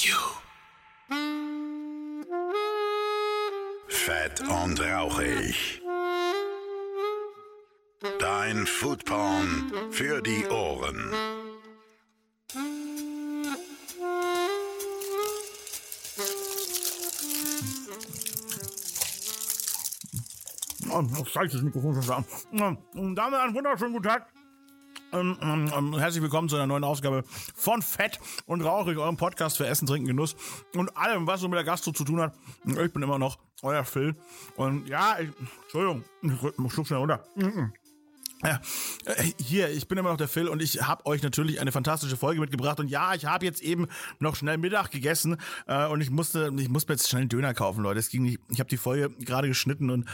you. Fett und rauchig. Dein Foodporn für die Ohren. Oh, scheiße, das Mikrofon schon da. Ähm, Damit einen wunderschönen guten Tag. Ähm, ähm, ähm, herzlich willkommen zu einer neuen Ausgabe von Fett und Rauchig, eurem Podcast für Essen, Trinken, Genuss und allem, was so mit der Gastro zu tun hat. Ich bin immer noch euer Phil. Und ja, ich, Entschuldigung, ich schluck schnell runter. Ja, äh, hier, ich bin immer noch der Phil und ich habe euch natürlich eine fantastische Folge mitgebracht. Und ja, ich habe jetzt eben noch schnell Mittag gegessen äh, und ich musste, ich muss mir jetzt schnell einen Döner kaufen, Leute. Es ging nicht, ich habe die Folge gerade geschnitten und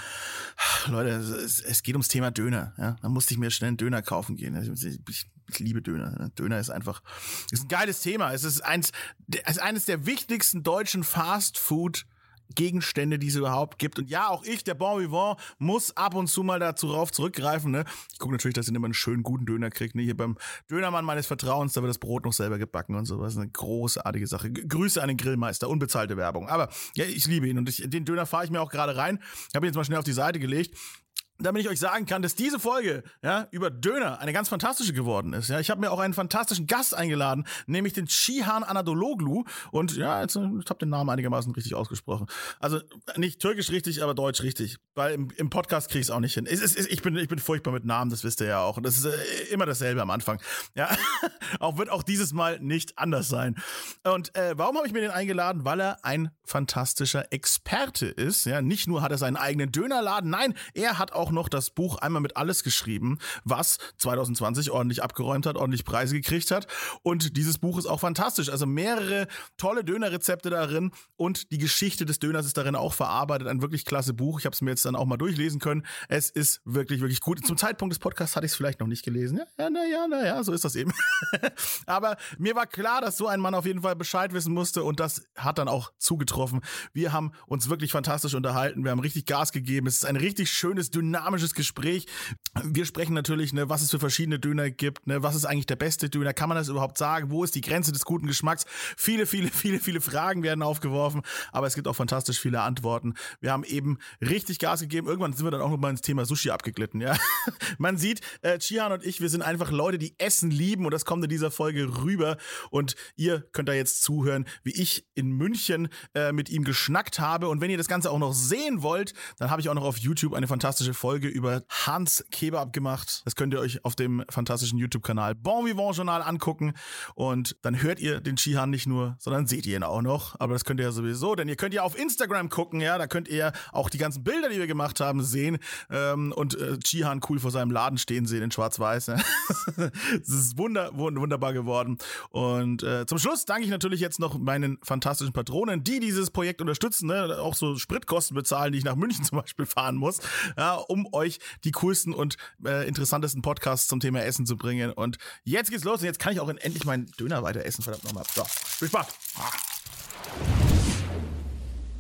Leute, es, es geht ums Thema Döner. Ja, da musste ich mir schnell einen Döner kaufen gehen. Also, Ich, ich, ich liebe Döner. ne? Döner ist einfach, ist ein geiles Thema. Es ist eins, es ist eines der wichtigsten deutschen Fast Food Gegenstände, die es überhaupt gibt. Und ja, auch ich, der Bon Vivant, muss ab und zu mal dazu rauf zurückgreifen. Ne? Ich gucke natürlich, dass ich immer einen schönen, guten Döner kriege. Ne? Hier beim Dönermann meines Vertrauens, da wird das Brot noch selber gebacken und sowas. Eine großartige Sache. Grüße an den Grillmeister, unbezahlte Werbung. Aber ja, ich liebe ihn und ich, den Döner fahre ich mir auch gerade rein. Ich habe ihn jetzt mal schnell auf die Seite gelegt damit ich euch sagen kann, dass diese Folge ja, über Döner eine ganz fantastische geworden ist. Ja, ich habe mir auch einen fantastischen Gast eingeladen, nämlich den Chihan Anadologlu. Und ja, jetzt, äh, ich habe den Namen einigermaßen richtig ausgesprochen. Also nicht türkisch richtig, aber deutsch richtig. Weil im, im Podcast kriege ich es auch nicht hin. Es, ist- es, ich, bin, ich bin furchtbar mit Namen, das wisst ihr ja auch. Und das ist äh, immer dasselbe am Anfang. Ja, auch wird auch dieses Mal nicht anders sein. Und äh, warum habe ich mir den eingeladen? Weil er ein fantastischer Experte ist. Ja, nicht nur hat er seinen eigenen Dönerladen, nein, er hat auch noch das Buch einmal mit alles geschrieben, was 2020 ordentlich abgeräumt hat, ordentlich Preise gekriegt hat. Und dieses Buch ist auch fantastisch. Also mehrere tolle Dönerrezepte darin und die Geschichte des Döners ist darin auch verarbeitet. Ein wirklich klasse Buch. Ich habe es mir jetzt dann auch mal durchlesen können. Es ist wirklich, wirklich gut. Zum Zeitpunkt des Podcasts hatte ich es vielleicht noch nicht gelesen. Ja, ja, naja, naja, so ist das eben. Aber mir war klar, dass so ein Mann auf jeden Fall Bescheid wissen musste und das hat dann auch zugetroffen. Wir haben uns wirklich fantastisch unterhalten. Wir haben richtig Gas gegeben. Es ist ein richtig schönes, dynamisches Gespräch. Wir sprechen natürlich, ne, was es für verschiedene Döner gibt, ne, was ist eigentlich der beste Döner? Kann man das überhaupt sagen? Wo ist die Grenze des guten Geschmacks? Viele, viele, viele, viele Fragen werden aufgeworfen, aber es gibt auch fantastisch viele Antworten. Wir haben eben richtig Gas gegeben. Irgendwann sind wir dann auch noch mal ins Thema Sushi abgeglitten, ja. Man sieht, äh, Chihan und ich, wir sind einfach Leute, die Essen lieben und das kommt in dieser Folge rüber. Und ihr könnt da jetzt zuhören, wie ich in München äh, mit ihm geschnackt habe. Und wenn ihr das Ganze auch noch sehen wollt, dann habe ich auch noch auf YouTube eine fantastische Folge über Hans Kebab gemacht. Das könnt ihr euch auf dem fantastischen YouTube-Kanal Bon Vivant Journal angucken. Und dann hört ihr den Chihan nicht nur, sondern seht ihr ihn auch noch. Aber das könnt ihr ja sowieso, denn ihr könnt ja auf Instagram gucken, ja. Da könnt ihr auch die ganzen Bilder, die wir gemacht haben, sehen. Ähm, und äh, Chihan cool vor seinem Laden stehen sehen in Schwarz-Weiß. Es ist wunder, wund- wunderbar geworden. Und äh, zum Schluss danke ich natürlich jetzt noch meinen fantastischen Patronen, die dieses Projekt unterstützen, ne? auch so Spritkosten bezahlen, die ich nach München zum Beispiel fahren muss, ja, um euch die coolsten und äh, interessantesten Podcasts zum Thema Essen zu bringen. Und jetzt geht's los und jetzt kann ich auch endlich meinen Döner weiter essen, verdammt nochmal. So, viel Spaß.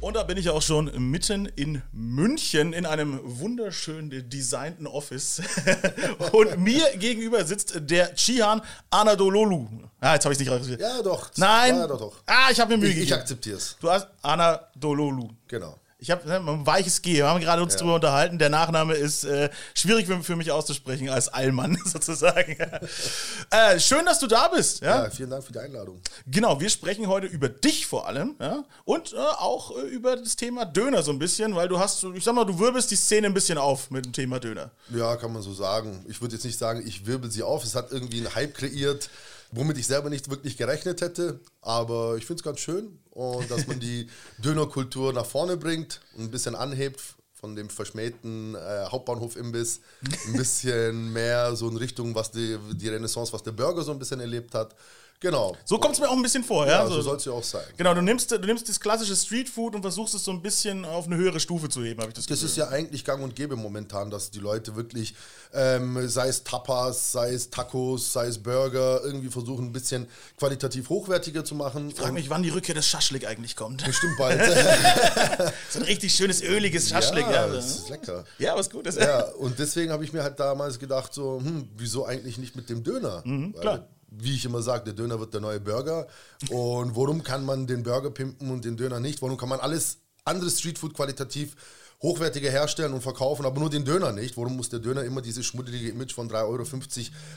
Und da bin ich auch schon mitten in München in einem wunderschön designten Office. Und mir gegenüber sitzt der Chihan Anadololu. Ah, jetzt habe ich nicht richtig. Ja, doch. Nein. Ja, doch, doch. Ah, ich habe mir Mühe Ich, ich gegeben. akzeptiere es. Du hast Anadololu. Genau. Ich habe ne, ein weiches G. Wir haben gerade uns drüber unterhalten. Der Nachname ist äh, schwierig für, für mich auszusprechen als Allmann sozusagen. äh, schön, dass du da bist. Ja? Ja, vielen Dank für die Einladung. Genau, wir sprechen heute über dich vor allem, ja, und äh, auch äh, über das Thema Döner so ein bisschen, weil du hast, ich sag mal, du wirbelst die Szene ein bisschen auf mit dem Thema Döner. Ja, kann man so sagen. Ich würde jetzt nicht sagen, ich wirbel sie auf. Es hat irgendwie einen Hype kreiert, womit ich selber nicht wirklich gerechnet hätte. Aber ich finde es ganz schön. Und dass man die Dönerkultur nach vorne bringt und ein bisschen anhebt von dem verschmähten äh, Hauptbahnhof-Imbiss. Ein bisschen mehr so in Richtung, was die, die Renaissance, was der Burger so ein bisschen erlebt hat. Genau. So kommt es mir auch ein bisschen vor, ja. Ja, so soll es ja auch sein. Genau, du nimmst, du nimmst das klassische Streetfood und versuchst es so ein bisschen auf eine höhere Stufe zu heben, habe ich das Das Gefühl. ist ja eigentlich gang und gäbe momentan, dass die Leute wirklich, ähm, sei es Tapas, sei es Tacos, sei es Burger, irgendwie versuchen ein bisschen qualitativ hochwertiger zu machen. Ich frage mich, wann die Rückkehr des Schaschlik eigentlich kommt. Bestimmt bald. so ein richtig schönes, öliges Schaschlik. ja, Ja, das ist lecker. ja was Gutes. Ja, und deswegen habe ich mir halt damals gedacht, so, hm, wieso eigentlich nicht mit dem Döner? Mhm, klar. Wie ich immer sage, der Döner wird der neue Burger. Und warum kann man den Burger pimpen und den Döner nicht? Warum kann man alles andere Streetfood qualitativ hochwertiger herstellen und verkaufen, aber nur den Döner nicht? Warum muss der Döner immer dieses schmuddelige Image von 3,50 Euro,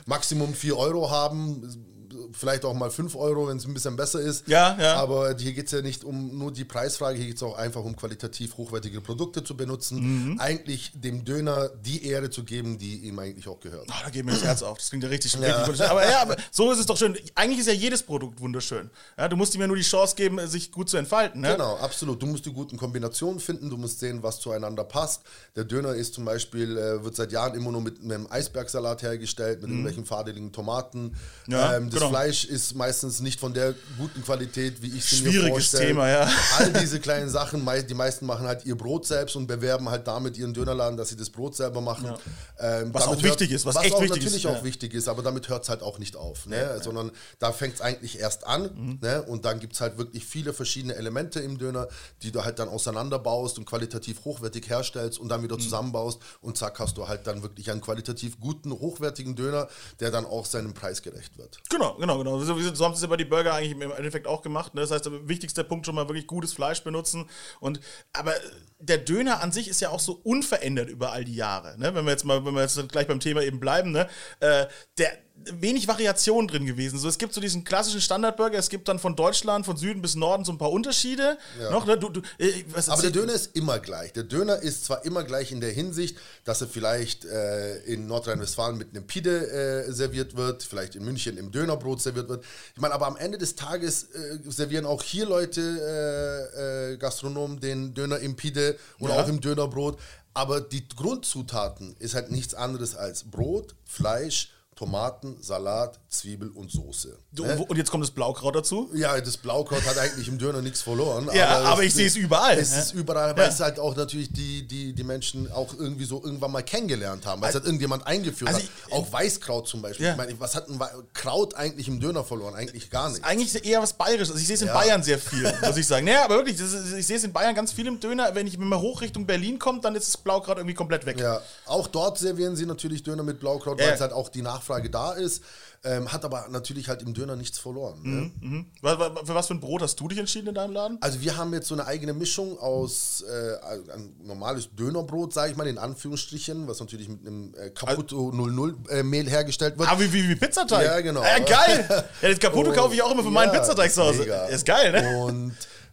Maximum 4 Euro haben? Vielleicht auch mal 5 Euro, wenn es ein bisschen besser ist. Ja, ja. Aber hier geht es ja nicht um nur die Preisfrage, hier geht es auch einfach um qualitativ hochwertige Produkte zu benutzen. Mhm. Eigentlich dem Döner die Ehre zu geben, die ihm eigentlich auch gehört. Oh, da geht mir das Herz auf. Das klingt ja richtig, ja. richtig wunderschön. Aber ja, aber so ist es doch schön. Eigentlich ist ja jedes Produkt wunderschön. Ja, du musst ihm ja nur die Chance geben, sich gut zu entfalten. Ne? Genau, absolut. Du musst die guten Kombinationen finden, du musst sehen, was zueinander passt. Der Döner ist zum Beispiel, äh, wird seit Jahren immer nur mit einem Eisbergsalat hergestellt, mit mhm. irgendwelchen fadeligen Tomaten. Ja, ähm, das genau. Fleisch ist meistens nicht von der guten Qualität, wie ich es mir vorstelle. Thema, ja. All diese kleinen Sachen, die meisten machen halt ihr Brot selbst und bewerben halt damit ihren Dönerladen, dass sie das Brot selber machen. Ja. Ähm, was auch wichtig ist, was, was echt auch wichtig natürlich ist. auch wichtig ist, aber damit hört es halt auch nicht auf, ne? Ja, sondern da fängt es eigentlich erst an mhm. ne? und dann gibt es halt wirklich viele verschiedene Elemente im Döner, die du halt dann auseinanderbaust und qualitativ hochwertig herstellst und dann wieder mhm. zusammenbaust und zack hast du halt dann wirklich einen qualitativ guten, hochwertigen Döner, der dann auch seinem Preis gerecht wird. Genau, genau, genau. So, so haben sie es bei die Burger eigentlich im Endeffekt auch gemacht. Ne? Das heißt, der wichtigste Punkt schon mal wirklich gutes Fleisch benutzen. Und aber der Döner an sich ist ja auch so unverändert über all die Jahre. Ne? Wenn wir jetzt mal, wenn wir jetzt gleich beim Thema eben bleiben, ne? Äh, der wenig Variation drin gewesen. So, es gibt so diesen klassischen Standardburger, es gibt dann von Deutschland, von Süden bis Norden so ein paar Unterschiede. Ja. Noch, ne? du, du, äh, Aber der Döner ist immer gleich. Der Döner ist zwar immer gleich in der Hinsicht, dass er vielleicht äh, in Nordrhein-Westfalen mit einem Pide äh, serviert wird, vielleicht in München im Dönerbrot serviert wird. Ich meine, aber am Ende des Tages äh, servieren auch hier Leute, äh, äh, Gastronomen, den Döner im Pide und ja. auch im Dönerbrot. Aber die Grundzutaten ist halt nichts anderes als Brot, Fleisch, Tomaten, Salat, Zwiebel und Soße. Du, ne? Und jetzt kommt das Blaukraut dazu? Ja, das Blaukraut hat eigentlich im Döner nichts verloren. Ja, aber, aber ich sehe es überall. Es ist überall, weil ja. es halt auch natürlich die, die, die Menschen auch irgendwie so irgendwann mal kennengelernt haben, weil es hat irgendjemand eingeführt also hat. auch Weißkraut zum Beispiel. Ja. Ich meine, was hat ein Kraut eigentlich im Döner verloren? Eigentlich gar nichts. Eigentlich eher was Bayerisches. Also ich sehe es in ja. Bayern sehr viel, muss ich sagen. Naja, aber wirklich, ist, ich sehe es in Bayern ganz viel im Döner. Wenn ich mal hoch Richtung Berlin komme, dann ist das Blaukraut irgendwie komplett weg. Ja, auch dort servieren sie natürlich Döner mit Blaukraut, weil es halt auch die Nachfrage da ist. Ähm, hat aber natürlich halt im Döner nichts verloren. Ne? Mhm, mhm. Für was für ein Brot hast du dich entschieden in deinem Laden? Also wir haben jetzt so eine eigene Mischung aus äh, ein normales Dönerbrot, sage ich mal, in Anführungsstrichen, was natürlich mit einem äh, Caputo 00 äh, Mehl hergestellt wird. Ah, wie, wie, wie Pizzateig? Ja, genau. Ja, geil! ja, das Caputo kaufe ich auch immer für meinen ja, Pizzateig zu Hause. Ist geil, ne? Und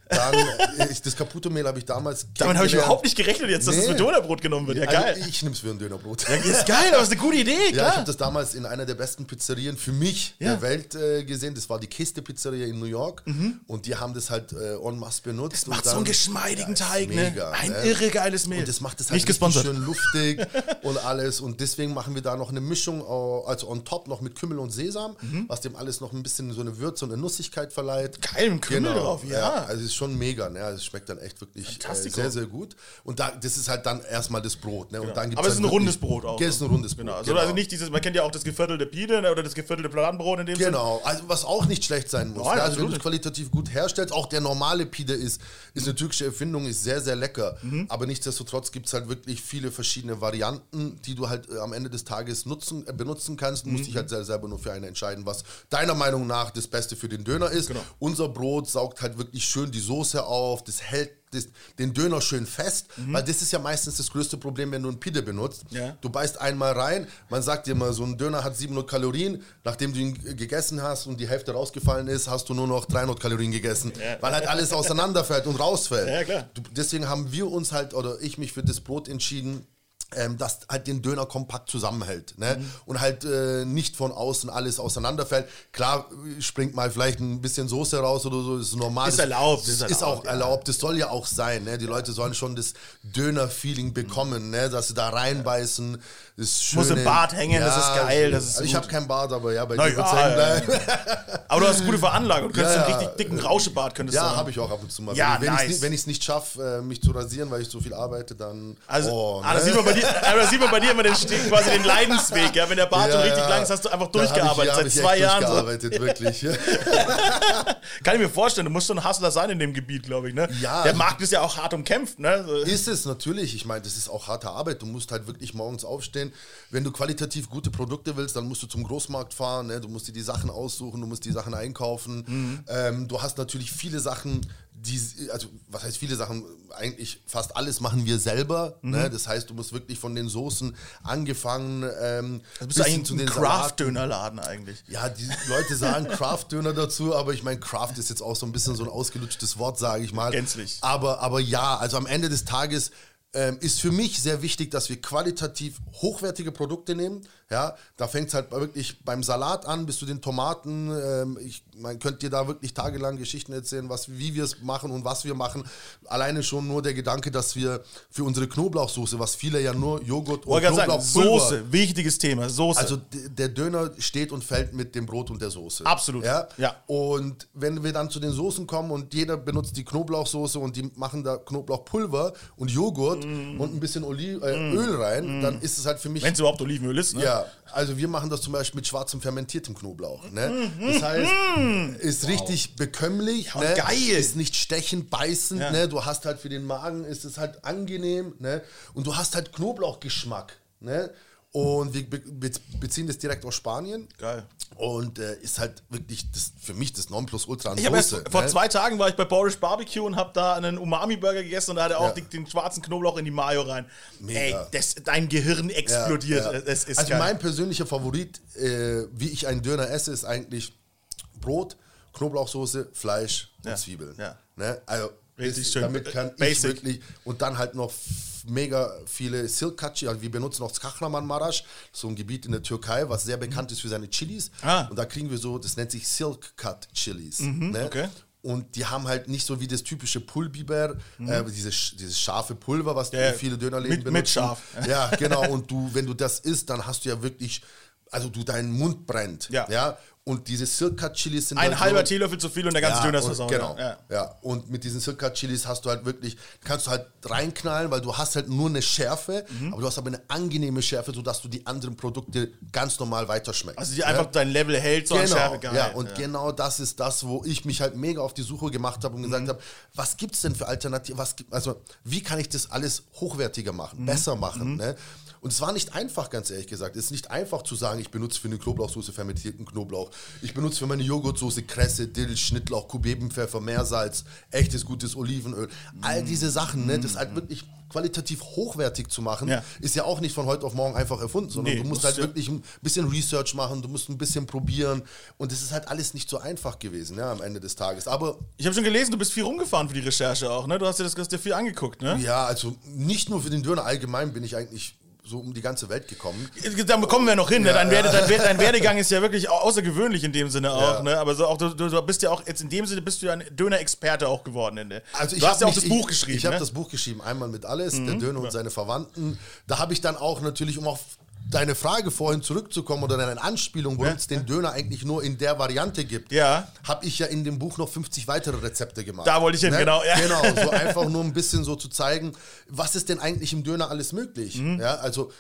dann, äh, ich, das Caputo-Mehl habe ich damals. Damit habe ich überhaupt nicht gerechnet, jetzt, dass nee. es für Dönerbrot genommen wird. Ja, also geil. ich nehme es für ein Dönerbrot. Ja, ist geil, aber ist eine gute Idee, klar. Ja, ich habe das damals in einer der besten Pizzerien für mich ja. der Welt äh, gesehen. Das war die Kiste-Pizzeria in New York. Mhm. Und die haben das halt äh, en masse benutzt. Das macht dann, so einen geschmeidigen ja, Teig, ne? mega, ne? Ein ne? irre geiles Mehl. Und das macht es halt nicht schön luftig und alles. Und deswegen machen wir da noch eine Mischung, also on top noch mit Kümmel und Sesam, mhm. was dem alles noch ein bisschen so eine Würze und eine Nussigkeit verleiht. Geil, Kümmel genau. drauf, ja. Also ist schon mega, ne? Also es schmeckt dann echt wirklich äh, sehr, sehr gut. Und da, das ist halt dann erstmal das Brot. Ne? Und genau. dann Aber es ist ein rundes Brot auch. Es ist ein rundes Brot. Genau. Also, genau. also nicht dieses, man kennt ja auch das geviertelte Pide ne, oder das geviertelte Fladenbrot in dem Genau, also was auch nicht schlecht sein muss. Nein, ne? Also wenn du es qualitativ gut herstellst, auch der normale Pide ist, ist eine türkische Erfindung, ist sehr, sehr lecker. Mhm. Aber nichtsdestotrotz gibt es halt wirklich viele verschiedene Varianten, die du halt äh, am Ende des Tages nutzen, äh, benutzen kannst. Du musst mhm. dich halt selber nur für eine entscheiden, was deiner Meinung nach das Beste für den Döner ist. Genau. Unser Brot saugt halt wirklich schön die Soße auf, das hält das, den Döner schön fest, mhm. weil das ist ja meistens das größte Problem, wenn du einen Pide benutzt. Ja. Du beißt einmal rein, man sagt dir mal, so ein Döner hat 700 Kalorien, nachdem du ihn gegessen hast und die Hälfte rausgefallen ist, hast du nur noch 300 Kalorien gegessen, ja. weil halt alles auseinanderfällt und rausfällt. Ja, du, deswegen haben wir uns halt, oder ich mich für das Brot entschieden, ähm, das halt den Döner kompakt zusammenhält ne? Mhm. und halt äh, nicht von außen alles auseinanderfällt. Klar springt mal vielleicht ein bisschen Soße raus oder so, ist normal. Ist erlaubt. Ist, ist auch ja. erlaubt, das soll ja auch sein. Ne? Die Leute sollen schon das Döner-Feeling bekommen, ne? dass sie da reinbeißen. Das schöne, Muss im Bart hängen, ja, das ist geil. Das ist also ich habe keinen Bart, aber ja, bei dir wird's hängen bleiben. aber du hast eine gute Veranlagung, du könntest einen richtig dicken Rauschebart. Könntest ja, habe ich auch ab und zu mal. Ja, wenn nice. ich es nicht, nicht schaffe, äh, mich zu rasieren, weil ich so viel arbeite, dann... Also, oh, ah, das sieht man bei dir, aber sieht man bei dir immer den, quasi den Leidensweg. Ja? Wenn der Bart schon richtig lang ist, hast du einfach ich- durchgearbeitet. hab seit ich zwei Jahren. So. Durchgearbeitet, wirklich. ja. Kann ich mir vorstellen, du musst so ein Hustler sein in dem Gebiet, glaube ich. Ne? Ja. Der Markt ist ja auch hart umkämpft. Ne? So. Ist es natürlich. Ich meine, das ist auch harte Arbeit. Du musst halt wirklich morgens aufstehen. Wenn du qualitativ gute Produkte willst, dann musst du zum Großmarkt fahren. Ne? Du musst dir die Sachen aussuchen, du musst die Sachen einkaufen. Mhm. Ähm, du hast natürlich viele Sachen, die, also was heißt viele Sachen? Eigentlich fast alles machen wir selber. Mhm. Ne? Das heißt, du musst wirklich von den Soßen angefangen. Ähm, Du bist eigentlich zu den. Craft-Dönerladen eigentlich. Ja, die Leute sagen Craft-Döner dazu, aber ich meine, Craft ist jetzt auch so ein bisschen so ein ausgelutschtes Wort, sage ich mal. Gänzlich. Aber, aber ja, also am Ende des Tages ähm, ist für mich sehr wichtig, dass wir qualitativ hochwertige Produkte nehmen. Ja, da fängt es halt wirklich beim Salat an, bis zu den Tomaten. Ähm, ich, man könnte dir da wirklich tagelang Geschichten erzählen, was, wie wir es machen und was wir machen. Alleine schon nur der Gedanke, dass wir für unsere Knoblauchsoße, was viele ja nur Joghurt und Knoblauchpulver Soße, wichtiges Thema. Soße. also der Döner steht und fällt mit dem Brot und der Soße. Absolut, Ja? ja. Und wenn wir dann zu den Soßen kommen und jeder benutzt die Knoblauchsoße und die machen da Knoblauchpulver und Joghurt Mm. und ein bisschen Oli äh, Öl rein, dann ist es halt für mich. Wenn es überhaupt Olivenöl ist. Ne? ja, also wir machen das zum Beispiel mit schwarzem fermentiertem Knoblauch. Ne? Das heißt, ist richtig bekömmlich, Ja, ne? geil. ist nicht stechend, beißend. Ja. Ne? Du hast halt für den Magen, ist es halt angenehm ne? und du hast halt Knoblauchgeschmack. Ne? Und wir be be beziehen das direkt aus Spanien. Geil. Und äh, ist halt wirklich das, für mich das Nonplusultra an Ich habe erst Soße, vor ne? zwei Tagen war ich bei Boris Barbecue und habe da einen Umami-Burger gegessen und da hat er auch Ja. die, den schwarzen Knoblauch in die Mayo rein. Mega. Ey, das, dein Gehirn explodiert. Ja, ja. Das ist also geil. mein persönlicher Favorit, äh, wie ich einen Döner esse, ist eigentlich Brot, Knoblauchsoße, Fleisch und Zwiebeln. ja. Ne? Also Richtig ist, schön. Damit kann ich Basic. wirklich und dann halt noch mega viele Silkachi, also wir benutzen auch Kahraman Maraş, so ein Gebiet in der Türkei, was sehr bekannt ist für seine Chilis. Ah. Und da kriegen wir so, das nennt sich Silk Cut Chilis. ne? okay. Und die haben halt nicht so wie das typische Pulbiber, äh, dieses, dieses scharfe Pulver, was Ja, viele Dönerläden mit- mit scharf. Ja, genau. Und du, wenn du das isst, dann hast du ja wirklich, also du, dein Mund brennt. Ja. ja? Und diese Silka Chilis sind Ein dann halber so, Teelöffel zu viel und der ganze ja, Döner ist versaut. Genau. Ja. Ja. Und mit diesen Silka Chilis hast du halt wirklich, kannst du halt reinknallen, weil du hast halt nur eine Schärfe, Mhm. aber du hast aber eine angenehme Schärfe, sodass du die anderen Produkte ganz normal weiterschmeckst. Also die einfach dein Level hält, so Genau, Schärfe. Geil. ja, und genau das ist das, wo ich mich halt mega auf die Suche gemacht habe und gesagt Mhm. habe, was gibt es denn für Alternativen, was gibt, also wie kann ich das alles hochwertiger Mhm. machen, besser machen, ne? Und es war nicht einfach, ganz ehrlich gesagt. Es ist nicht einfach zu sagen, ich benutze für eine Knoblauchsoße fermentierten Knoblauch. Ich benutze für meine Joghurtsoße Kresse, Dill, Schnittlauch, Kubebenpfeffer, Meersalz, echtes gutes Olivenöl. All diese Sachen, ne, das halt wirklich qualitativ hochwertig zu machen, Ja. ist ja auch nicht von heute auf morgen einfach erfunden, sondern Nee, du musst musst halt ja- wirklich ein bisschen Research machen, du musst ein bisschen probieren und es ist halt alles nicht so einfach gewesen, ja, am Ende des Tages. Aber Ich habe schon gelesen, du bist viel rumgefahren für die Recherche auch, ne? Du hast dir das hast dir viel angeguckt, ne? ja, also nicht nur für den Döner allgemein bin ich eigentlich so um die ganze Welt gekommen. Da kommen wir noch hin. ne? Dein, Werde, dein, Werde- dein Werdegang ist ja wirklich au- außergewöhnlich in dem Sinne auch. Ja. Ne? Aber so auch, du, du bist ja auch jetzt in dem Sinne bist du ja ein Döner-Experte auch geworden. Ne? Also ich du hast ja auch das Buch ich, geschrieben. Ich habe ne? das Buch geschrieben, einmal mit alles, der Döner und seine Verwandten. Da habe ich dann auch natürlich, um auf deine Frage vorhin zurückzukommen oder deine Anspielung, warum es den Döner eigentlich nur in der Variante gibt, Ja. habe ich ja in dem Buch noch 50 weitere Rezepte gemacht. Da wollte ich hin, genau, ja. Genau, so einfach nur ein bisschen so zu zeigen, was ist denn eigentlich im Döner alles möglich. Mhm. Ja, also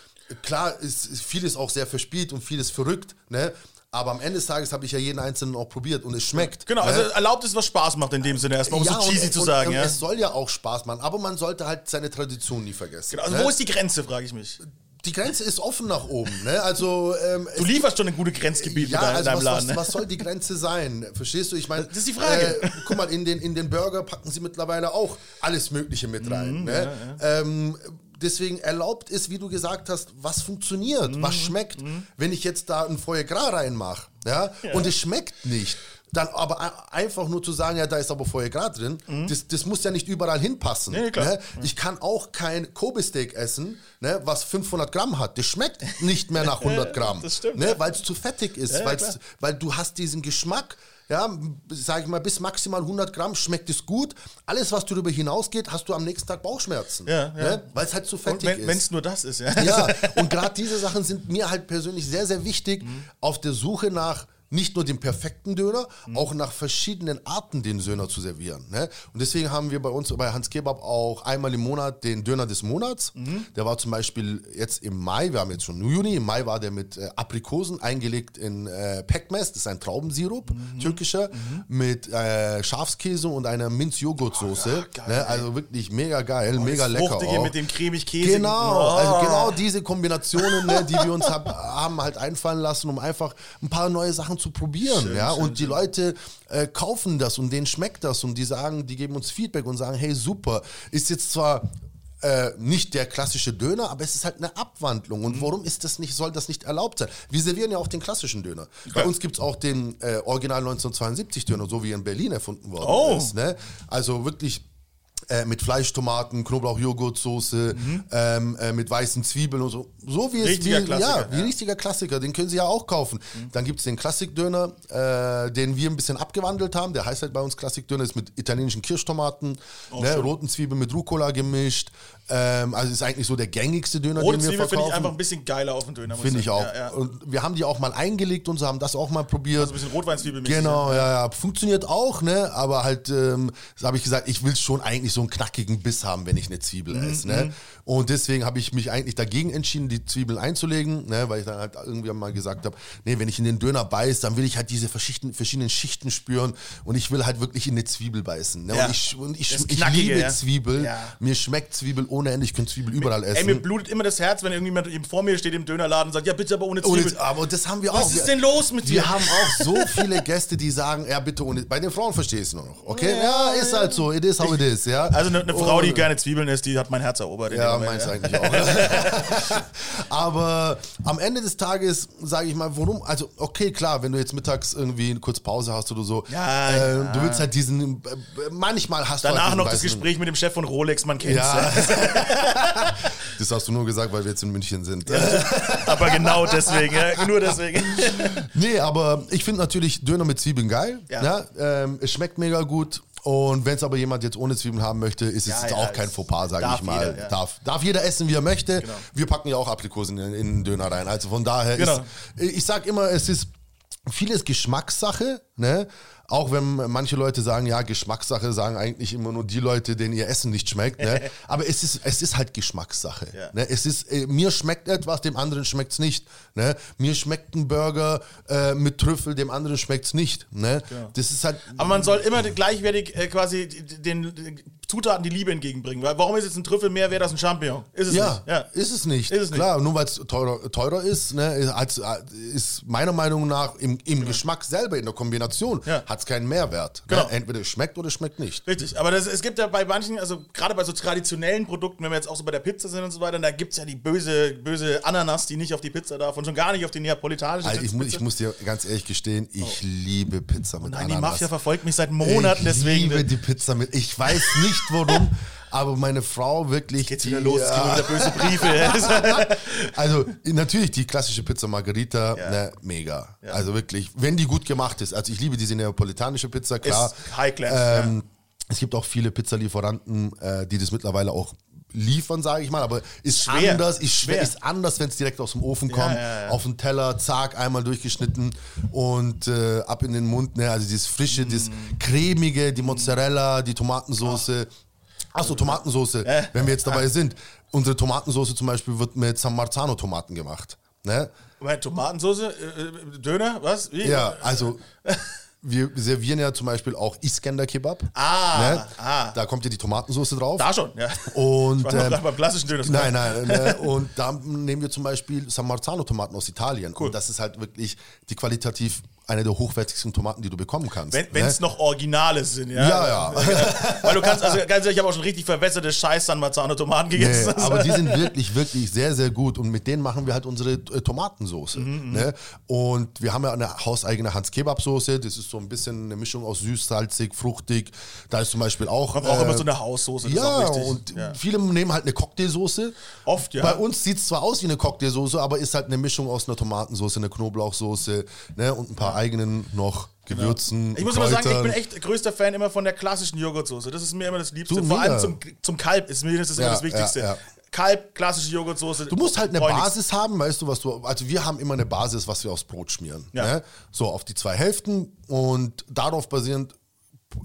klar ist, ist vieles auch sehr verspielt und vieles verrückt, ne? Aber am Ende des Tages habe ich ja jeden einzelnen auch probiert und es schmeckt. Genau, ne? also erlaubt es, was Spaß macht in dem Sinne erstmal, um so cheesy und, zu sagen. Und ja? Es soll ja auch Spaß machen, aber man sollte halt seine Tradition nie vergessen. Genau, also ne? wo ist die Grenze, frage ich mich. Die Grenze ist offen nach oben. Ne? Also, ähm, Du lieferst schon ein gutes Grenzgebiet ja, mit dein, also deinem was, Laden. was, ne? was soll die Grenze sein? Verstehst du? Ich meine, Das ist die Frage. Äh, guck mal, in den, in den Burger packen sie mittlerweile auch alles Mögliche mit Mhm, rein. ne? Ähm, deswegen erlaubt ist, wie du gesagt hast, was funktioniert, Mhm, was schmeckt. Wenn ich jetzt da ein Foie Gras reinmache ja, und es schmeckt nicht, dann aber ein- einfach nur zu sagen, ja, da ist aber Foie drin, das, das muss ja nicht überall hinpassen. Mhm. Nee. Ne? Ich kann auch kein Kobe-Steak essen, ne, was 500 Gramm hat. Das schmeckt nicht mehr nach 100 Gramm, das stimmt, ne, weil es zu fettig ist, Ja, ja, weil du hast diesen Geschmack, ja, sage ich mal, bis maximal 100 Gramm schmeckt es gut. Alles, was darüber hinausgeht, hast du am nächsten Tag Bauchschmerzen, Ja, ja. Ne, weil es halt zu fettig wenn ist. es nur das ist, ja. Ja, und gerade diese Sachen sind mir halt persönlich sehr, sehr wichtig Mhm. auf der Suche nach nicht nur den perfekten Döner, Mhm. auch nach verschiedenen Arten den Döner zu servieren. Ne? Und deswegen haben wir bei uns bei Hans Kebab auch einmal im Monat den Döner des Monats. Mhm. Der war zum Beispiel jetzt im Mai, wir haben jetzt schon Juni, im Mai war der mit äh, Aprikosen eingelegt in äh, Pekmez, das ist ein Traubensirup, Mhm. türkischer, mit äh, Schafskäse und einer Minz-Joghurt-Soße. ne? Also wirklich mega geil, mega Das lecker. Auch. mit dem cremig Käse. Genau, also genau diese Kombinationen, ne, die wir uns hab, haben halt einfallen lassen, um einfach ein paar neue Sachen zu probieren. ja, und die Leute äh, kaufen das und denen schmeckt das und die sagen, die geben uns Feedback und sagen, hey super, ist jetzt zwar äh, nicht der klassische Döner, aber es ist halt eine Abwandlung. Und warum ist das nicht, soll das nicht erlaubt sein? Wir servieren ja auch den klassischen Döner. Bei uns gibt es auch den äh, Original 1972 Döner, so wie er in Berlin erfunden worden Oh. ist. Ne? Also wirklich äh, mit Fleischtomaten, Knoblauch-Joghurt-Soße, ähm, äh, mit weißen Zwiebeln und so. So wie es Richtiger wie, Klassiker, ja, wie ja. richtiger Klassiker, den können Sie ja auch kaufen. Dann gibt es den Klassikdöner, äh, den wir ein bisschen abgewandelt haben. Der heißt halt bei uns Klassikdöner, ist mit italienischen Kirschtomaten, ne, roten Zwiebeln mit Rucola gemischt. Ähm, also ist eigentlich so der gängigste Döner, Rote den wir Zwiebel finde ich verkaufen. einfach ein bisschen geiler auf dem Döner. Finde ich auch. Ja, ja. Und wir haben die auch mal eingelegt und so haben das auch mal probiert. So ein bisschen Rotweinzwiebelmäßig. Genau, ja, ja. Funktioniert auch, ne? Aber halt, ähm, habe ich gesagt, ich will schon eigentlich so einen knackigen Biss haben, wenn ich eine Zwiebel Mhm, esse, ne? Und deswegen habe ich mich eigentlich dagegen entschieden, die Zwiebeln einzulegen, ne? Weil ich dann halt irgendwie mal gesagt habe, nee, wenn ich in den Döner beiß, dann will ich halt diese verschiedenen, verschiedenen Schichten spüren und ich will halt wirklich in eine Zwiebel beißen. Ne? Ja. Und ich, und ich, ich liebe. Zwiebel. Mir schmeckt Zwiebel ohne Ende. Ich könnte Zwiebel überall essen. Ey, mir blutet immer das Herz, wenn irgendjemand eben vor mir steht im Dönerladen und sagt, ja bitte aber ohne Ohne, Zwiebel. aber das haben wir auch. Was ist denn los mit dir? Wir haben auch so viele Gäste, die sagen, ja bitte ohne. Bei den Frauen verstehe ich es nur noch. Okay? Ja, ist halt so. It is how it is. Ja? Also eine, eine Frau, die gerne Zwiebeln isst, die hat mein Herz erobert. Ja, meins ja. eigentlich auch. Aber am Ende des Tages sage ich mal, warum? Also, okay, klar, wenn du jetzt mittags irgendwie eine kurze Pause hast oder so, Ja, äh, ja. du willst halt diesen, äh, manchmal hast du Danach halt diesen noch das Gespräch mit dem Chef von Rolex, man kennt's. Ja. das hast du nur gesagt, weil wir jetzt in München sind. Aber genau deswegen, nur deswegen. Nee, aber ich finde natürlich Döner mit Zwiebeln geil. Ja. Ja. Ähm, es schmeckt mega gut. Und wenn es aber jemand jetzt ohne Zwiebeln haben möchte, ist es Ja, jetzt ja, auch kein Fauxpas, sage ich mal. jeder, ja. darf, darf jeder essen, wie er möchte. Genau. Wir packen ja auch Aprikosen in, in den Döner rein. Also von daher Genau. ist, ich sag immer, es ist vieles Geschmackssache, ne? Auch wenn manche Leute sagen, ja, Geschmackssache, sagen eigentlich immer nur die Leute, denen ihr Essen nicht schmeckt. Ne? Aber es ist, es ist halt Geschmackssache. Ja. Ne? Es ist, äh, mir schmeckt etwas, dem anderen schmeckt es nicht. Ne? Mir schmeckt ein Burger äh, mit Trüffel, dem anderen schmeckt es nicht. Ne? Das ist halt. Aber man soll immer gleichwertig äh, quasi den, den Zutaten die Liebe entgegenbringen. Weil warum ist jetzt ein Trüffel mehr wert als ein Champignon? Ist es Ja, nicht. Ja. ist es nicht. Ist es nicht. Klar, nur weil es teurer, teurer ist, ne, ist, ist meiner Meinung nach im, im Geschmack selber, in der Kombination, Ja. hat es keinen Mehrwert. Genau. Ne? Entweder es schmeckt oder es schmeckt nicht. Richtig, aber das, es gibt ja bei manchen, also gerade bei so traditionellen Produkten, wenn wir jetzt auch so bei der Pizza sind und so weiter, da gibt es ja die böse, böse Ananas, die nicht auf die Pizza darf und schon gar nicht auf die neapolitanische Also ich, mu- Pizza. ich muss dir ganz ehrlich gestehen, ich liebe Pizza mit Oh. Nein, die Ananas. Mafia verfolgt mich seit Monaten, ich deswegen. liebe die Pizza mit. Ich weiß nicht warum, aber meine Frau wirklich. Geht's die, wieder los, ja, wieder böse Briefe. Also natürlich die klassische Pizza Margherita, Ja. ne, mega. Also wirklich, wenn die gut gemacht ist. Also ich liebe diese neapolitanische Pizza, klar. Ist High Class, Ähm, Es gibt auch viele Pizzalieferanten, äh, die das mittlerweile auch liefern, sage ich mal, aber ist Schwer. anders, ist schwer, Schwer. ist anders, wenn es direkt aus dem Ofen kommt, ja, ja. auf den Teller, zack, einmal durchgeschnitten und äh, ab in den Mund, ne? also dieses frische, das Mm. cremige, die Mozzarella, die Tomatensoße. Achso, Tomatensoße, wenn wir jetzt dabei sind. Unsere Tomatensoße zum Beispiel wird mit San Marzano Tomaten gemacht. Ne? Tomatensauce, äh, äh, Döner, was? Wie? Ja, also wir servieren ja zum Beispiel auch Iskender Kebab. Ah, ne? ah. Da kommt ja die Tomatensauce drauf. Da schon, ja. Und Ich war noch ähm, beim klassischen Döner. Nein, nein, ne, und da nehmen wir zum Beispiel San Marzano Tomaten aus Italien. Cool. Und das ist halt wirklich die qualitativ eine der hochwertigsten Tomaten, die du bekommen kannst. Wenn es ne? noch Originale sind, ja. Ja, ja. Weil du kannst, also ganz ehrlich, ich habe auch schon richtig verwässerte Scheiß San Marzano Tomaten gegessen. Nee, aber die sind wirklich, wirklich sehr, sehr gut. Und mit denen machen wir halt unsere äh, Tomatensoße. Mhm, ne? Und wir haben ja eine hauseigene Hans-Kebab-Soße. Das ist so ein bisschen eine Mischung aus süß, salzig, fruchtig. Da ist zum Beispiel auch. Man braucht äh, immer so eine Haussoße, ja, auch wichtig. und ja. viele nehmen halt eine Cocktailsoße. Oft, ja. Bei uns sieht es zwar aus wie eine Cocktailsoße, aber ist halt eine Mischung aus einer Tomatensoße, einer Knoblauchsoße ne? und ein paar eigenen noch Gewürzen. Ich muss immer sagen, ich bin echt größter Fan immer von der klassischen Joghurtsoße. Das ist mir immer das Liebste. Du, Vor allem zum, zum Kalb ist mir das immer Ja, das Wichtigste. ja, ja. Kalb, klassische Joghurtsoße. Du musst halt eine. Basis haben, weißt du, was du. Also wir haben immer eine Basis, was wir aufs Brot schmieren. Ne? So auf die zwei Hälften und darauf basierend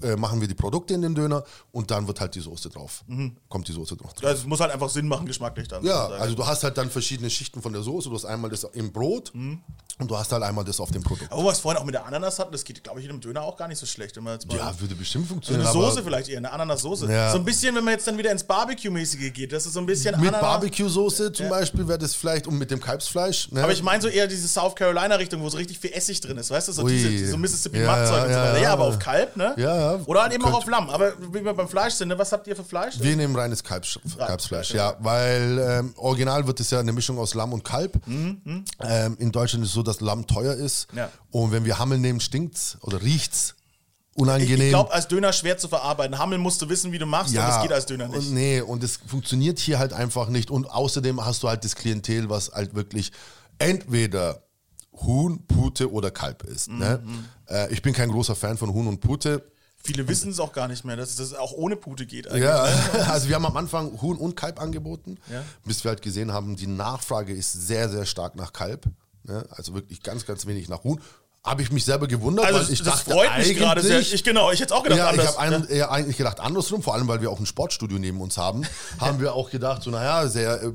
äh, machen wir die Produkte in den Döner und dann wird halt die Soße drauf. Kommt die Soße drauf. Also es muss halt einfach Sinn machen, geschmacklich dann. Ja, sozusagen. also du hast halt dann verschiedene Schichten von der Soße. Du hast einmal das im Brot Mhm. Und du hast halt einmal das auf dem Produkt. Aber es vorhin auch mit der Ananas hatten, das geht, glaube ich, in einem Döner auch gar nicht so schlecht. Wenn man jetzt mal Ja, würde bestimmt so funktionieren. eine Soße vielleicht eher, eine Ananassoße. Ja. So ein bisschen, wenn man jetzt dann wieder ins Barbecue-mäßige geht, das ist so ein bisschen mit. Barbecue-Soße zum Beispiel wäre das vielleicht und mit dem Kalbsfleisch. Ne? Aber ich meine so eher diese South Carolina-Richtung, wo so richtig viel Essig drin ist, weißt du? So, Ui. diese, so Mississippi Ja, Matt-Zeug und so ja, weiter. Ja, ja. aber auf Kalb, ne? Ja, ja. Oder halt eben auch auf Lamm. Aber wie wir beim Fleisch sind, ne? was habt ihr für Fleisch? Wir nehmen reines Kalbs Kalbsfleisch, ja. ja, weil ähm, original wird es ja eine Mischung aus Lamm und Kalb. Ähm, in Deutschland ist so, dass Lamm teuer ist Ja. und wenn wir Hammel nehmen, stinkt's oder riecht's unangenehm. Ich glaube, als Döner schwer zu verarbeiten. Hammel musst du wissen, wie du machst, und das geht als Döner nicht. Und nee, und es funktioniert hier halt einfach nicht. Und außerdem hast du halt das Klientel, was halt wirklich entweder Huhn, Pute oder Kalb ist. Ne? Mhm. Äh, ich bin kein großer Fan von Huhn und Pute. Viele wissen es auch gar nicht mehr, dass das auch ohne Pute geht. Ja, ne? also wir haben am Anfang Huhn und Kalb angeboten, Ja. bis wir halt gesehen haben, die Nachfrage ist sehr, sehr stark nach Kalb. Ne? Also wirklich ganz, ganz wenig nach Huhn. Habe ich mich selber gewundert, Also weil ich das dachte freut mich gerade sehr. Ich, genau, ich hätte es auch gedacht ja, ich anders. habe eher eigentlich gedacht andersrum, vor allem weil wir auch ein Sportstudio neben uns haben, haben wir auch gedacht, so naja, sehr äh,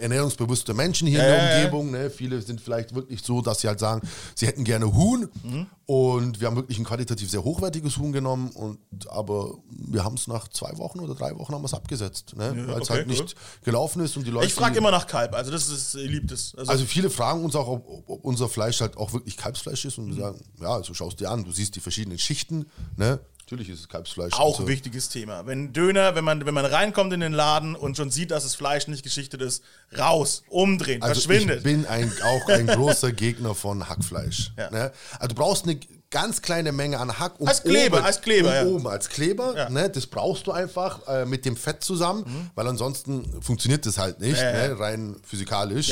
ernährungsbewusste Menschen hier in Ja, der ja, ja. Umgebung. Ne? Viele sind vielleicht wirklich so, dass sie halt sagen, sie hätten gerne Huhn Mhm. und wir haben wirklich ein qualitativ sehr hochwertiges Huhn genommen, und, aber wir haben es nach zwei Wochen oder drei Wochen haben wir's abgesetzt, ne? weil es okay, halt nicht gelaufen ist und die Leute... ich frage immer nach Kalb, also das ist, ich liebe das. Also, Also viele fragen uns auch, ob- ob unser Fleisch halt auch wirklich Kalbsfleisch ist und Mhm. sagen, ja, also schaust dir an, du siehst die verschiedenen Schichten, ne? Natürlich ist es Kalbsfleisch. auch ein wichtiges Thema. Wenn Döner, wenn man, wenn man reinkommt in den Laden und schon sieht, dass das Fleisch nicht geschichtet ist, raus, umdrehen, Also verschwindet. ich bin ein, auch ein großer Gegner von Hackfleisch. Ja. Ne? Also du brauchst eine ganz kleine Menge an Hack. Um Als Kleber, oben, als Kleber, um ja. oben als Kleber. Ja. Mhm. Ne? Das brauchst du einfach äh, mit dem Fett zusammen, weil ansonsten funktioniert das halt nicht, Ja. Ne? rein physikalisch.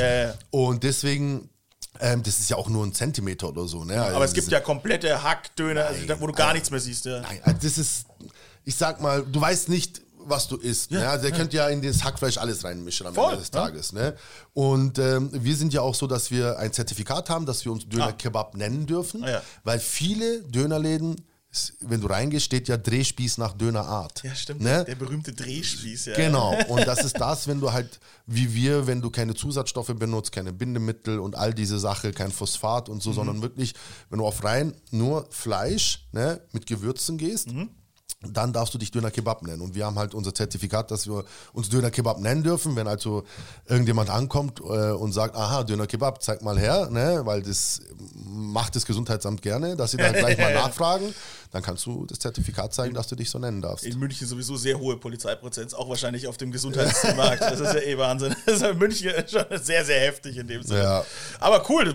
Und deswegen, ähm, das ist ja auch nur ein Zentimeter oder so. Ne? aber es gibt ja komplette Hackdöner, also, wo du gar nichts mehr siehst. Ja. Nein, also das ist, ich sag mal, du weißt nicht, was du isst. ne? Also ihr könnt ja in das Hackfleisch alles reinmischen am Voll, Ende des ja. Tages. Ne? Und ähm, wir sind ja auch so, dass wir ein Zertifikat haben, dass wir uns Ah. Kebab nennen dürfen, Ah, ja. weil viele Dönerläden, wenn du reingehst, steht ja Drehspieß nach Dönerart. Ja, stimmt. Ne? Der berühmte Drehspieß, ja. Genau, und das ist das, wenn du halt, wie wir, wenn du keine Zusatzstoffe benutzt, keine Bindemittel und all diese Sache, kein Phosphat und so, sondern wirklich, wenn du auf rein nur Fleisch ne, mit Gewürzen gehst, dann darfst du dich Döner Kebab nennen. Und wir haben halt unser Zertifikat, dass wir uns Döner Kebab nennen dürfen. Wenn also irgendjemand ankommt äh, und sagt, aha, Döner Kebab, zeig mal her, ne, weil das macht das Gesundheitsamt gerne, dass sie da gleich mal nachfragen, dann kannst du das Zertifikat zeigen, dass du dich so nennen darfst. In München sowieso sehr hohe Polizeipräsenz, auch wahrscheinlich auf dem Gesundheitsmarkt. Das ist ja eh Wahnsinn. Das ist in München schon sehr, sehr heftig in dem Sinne. Ja. Aber cool,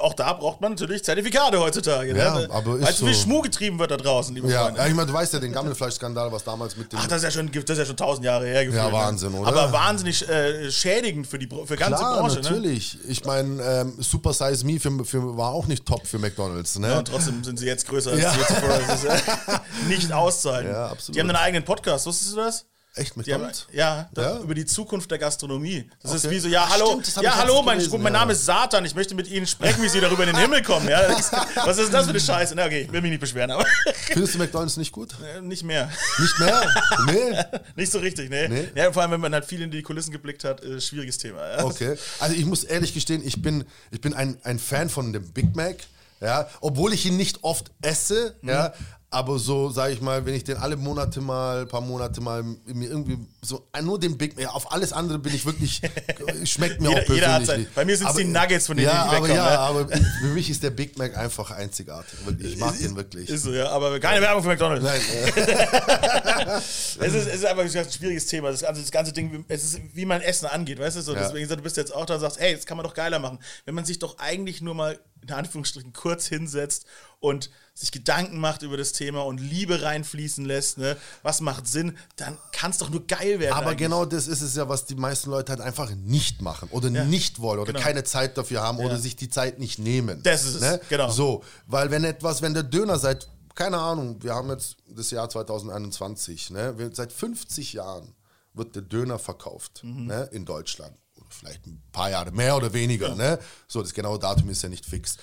auch da braucht man natürlich Zertifikate heutzutage. Ja, ne? aber ist weißt du, wie viel so. Schmuh getrieben wird da draußen, liebe Ja, Freunde? ja, ich meine, du weißt ja den Gammelfleischskandal, was damals mit dem Ach, das ist ja schon, das ist ja schon tausend Jahre her. gefühlt, Ja, ne? Wahnsinn, oder? Aber wahnsinnig äh, schädigend für die für ganze Klar, Branche. Ne? natürlich. Ich meine, ähm, Super Size Me für, für, war auch nicht top für McDonalds. Ne? Ja, und trotzdem sind sie jetzt größer als Ja. die ist äh, nicht auszuhalten. Ja, absolut. Die haben einen eigenen Podcast, wusstest du das? Echt, Die haben, McDonalds? ja, Ja? über die Zukunft der Gastronomie. Das ist Okay. wie so, ja, hallo, stimmt, ja, hallo, mein, gelesen, mein ja. Name ist Satan, ich möchte mit Ihnen sprechen, wie Sie darüber in den Himmel kommen. Ja, ist, was ist das für eine Scheiße? Na, okay, ich will mich nicht beschweren, aber Findest du McDonalds nicht gut? äh, nicht mehr. Nicht mehr? Nee? Nicht so richtig, ne? Nee? Ja, vor allem, wenn man halt viel in die Kulissen geblickt hat, äh, schwieriges Thema. Ja. Okay. Also ich muss ehrlich gestehen, ich bin, ich bin ein, ein Fan von dem Big Mac. Ja, obwohl ich ihn nicht oft esse, Mhm. ja, aber so, sage ich mal, wenn ich den alle Monate mal, paar Monate mal mir irgendwie so nur den Big Mac, auf alles andere bin ich wirklich, schmeckt mir Jeder- auch persönlich sein- nicht. bei mir sind's Aber- die Nuggets, von denen ja, ich aber wegkomme, ja, ja. aber für mich ist der Big Mac einfach einzigartig. Wirklich. Ich mag den wirklich. Ist so, ja, aber keine Werbung für McDonalds. Nein, Es ist, es ist einfach ein schwieriges Thema. Das ganze, das ganze Ding, es ist, wie man Essen angeht, weißt du? So, Ja. Deswegen, du bist jetzt auch da und sagst, hey, das kann man doch geiler machen. Wenn man sich doch eigentlich nur mal, in Anführungsstrichen, kurz hinsetzt und sich Gedanken macht über das Thema und Liebe reinfließen lässt, ne? was macht Sinn, dann kann es doch nur geil werden. Aber eigentlich. genau das ist es ja, was die meisten Leute halt einfach nicht machen oder nicht wollen oder Genau. keine Zeit dafür haben oder Ja. sich die Zeit nicht nehmen. Das ist es, genau. So, weil wenn etwas, wenn der Döner seit, keine Ahnung, wir haben jetzt das Jahr 2021, ne? Seit 50 Jahren wird der Döner verkauft Mhm. ne, in Deutschland. Oder Vielleicht ein paar Jahre mehr oder weniger. Ne? So, das genaue Datum ist ja nicht fix.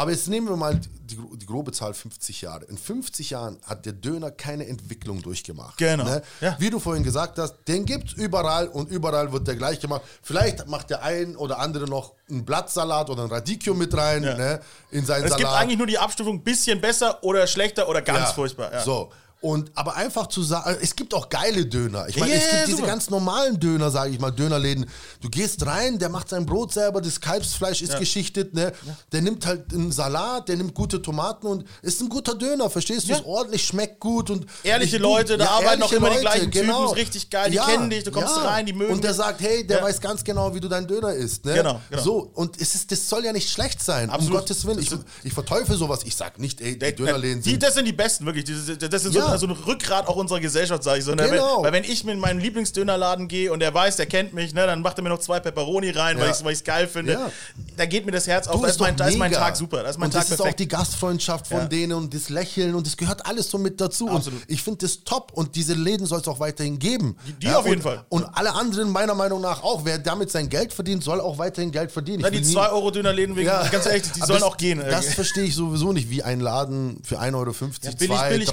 Aber jetzt nehmen wir mal die, die grobe Zahl 50 Jahre. In 50 Jahren hat der Döner keine Entwicklung durchgemacht. Genau, Ne? ja. Wie du vorhin gesagt hast, den gibt es überall und überall wird der gleich gemacht. Vielleicht macht der ein oder andere noch einen Blattsalat oder ein Radicchio mit rein Ja. ne, in seinen Es Salat. gibt eigentlich nur die Abstufung bisschen besser oder schlechter oder ganz Ja, furchtbar. So. Und aber einfach zu sagen, es gibt auch geile Döner. Ich meine, Ja, es gibt ja, diese super. ganz normalen Döner, sage ich mal, Dönerläden. Du gehst rein, der macht sein Brot selber, das Kalbsfleisch ist geschichtet, ne? Der nimmt halt einen Salat, der nimmt gute Tomaten und ist ein guter Döner, verstehst du? Ja. Ist ordentlich, schmeckt gut und Ehrliche ich- Leute, da arbeiten auch immer die gleichen Typen, ist richtig geil, die kennen dich, du kommst rein, die mögen Und der dich. sagt, hey, der Ja. weiß ganz genau, wie du deinen Döner isst, ne? Genau, genau. So, und es ist, das soll ja nicht schlecht sein, Absolut. um Gottes Willen. Ich, ich verteufel sowas, ich sag nicht, ey, die Dönerläden die, sind das sind die besten, wirklich. Die, die- das sind so, Ja. so ein Rückgrat auch unserer Gesellschaft, sage ich so. Ne? Genau. Weil, weil wenn ich mit meinem Lieblingsdönerladen gehe und der weiß, der kennt mich, ne, dann macht er mir noch zwei Pepperoni rein, weil Ja. ich es geil finde. Ja. Da geht mir das Herz auf. Du, Da ist, mein, da ist mein. Tag super. Da ist mein und Tag das ist perfekt. auch die Gastfreundschaft von denen und das Lächeln und das gehört alles so mit dazu. Absolut. Und ich finde das top und diese Läden soll es auch weiterhin geben. Die- die auf jeden und, Fall. Und alle anderen meiner Meinung nach auch. Wer damit sein Geld verdient, soll auch weiterhin Geld verdienen. Na, die will nie- 2-Euro-Dönerläden, wegen- ganz ehrlich, die sollen das, auch gehen. Das verstehe ich sowieso nicht, wie ein Laden für 1,50 Euro, Ja, billig, 2, billig,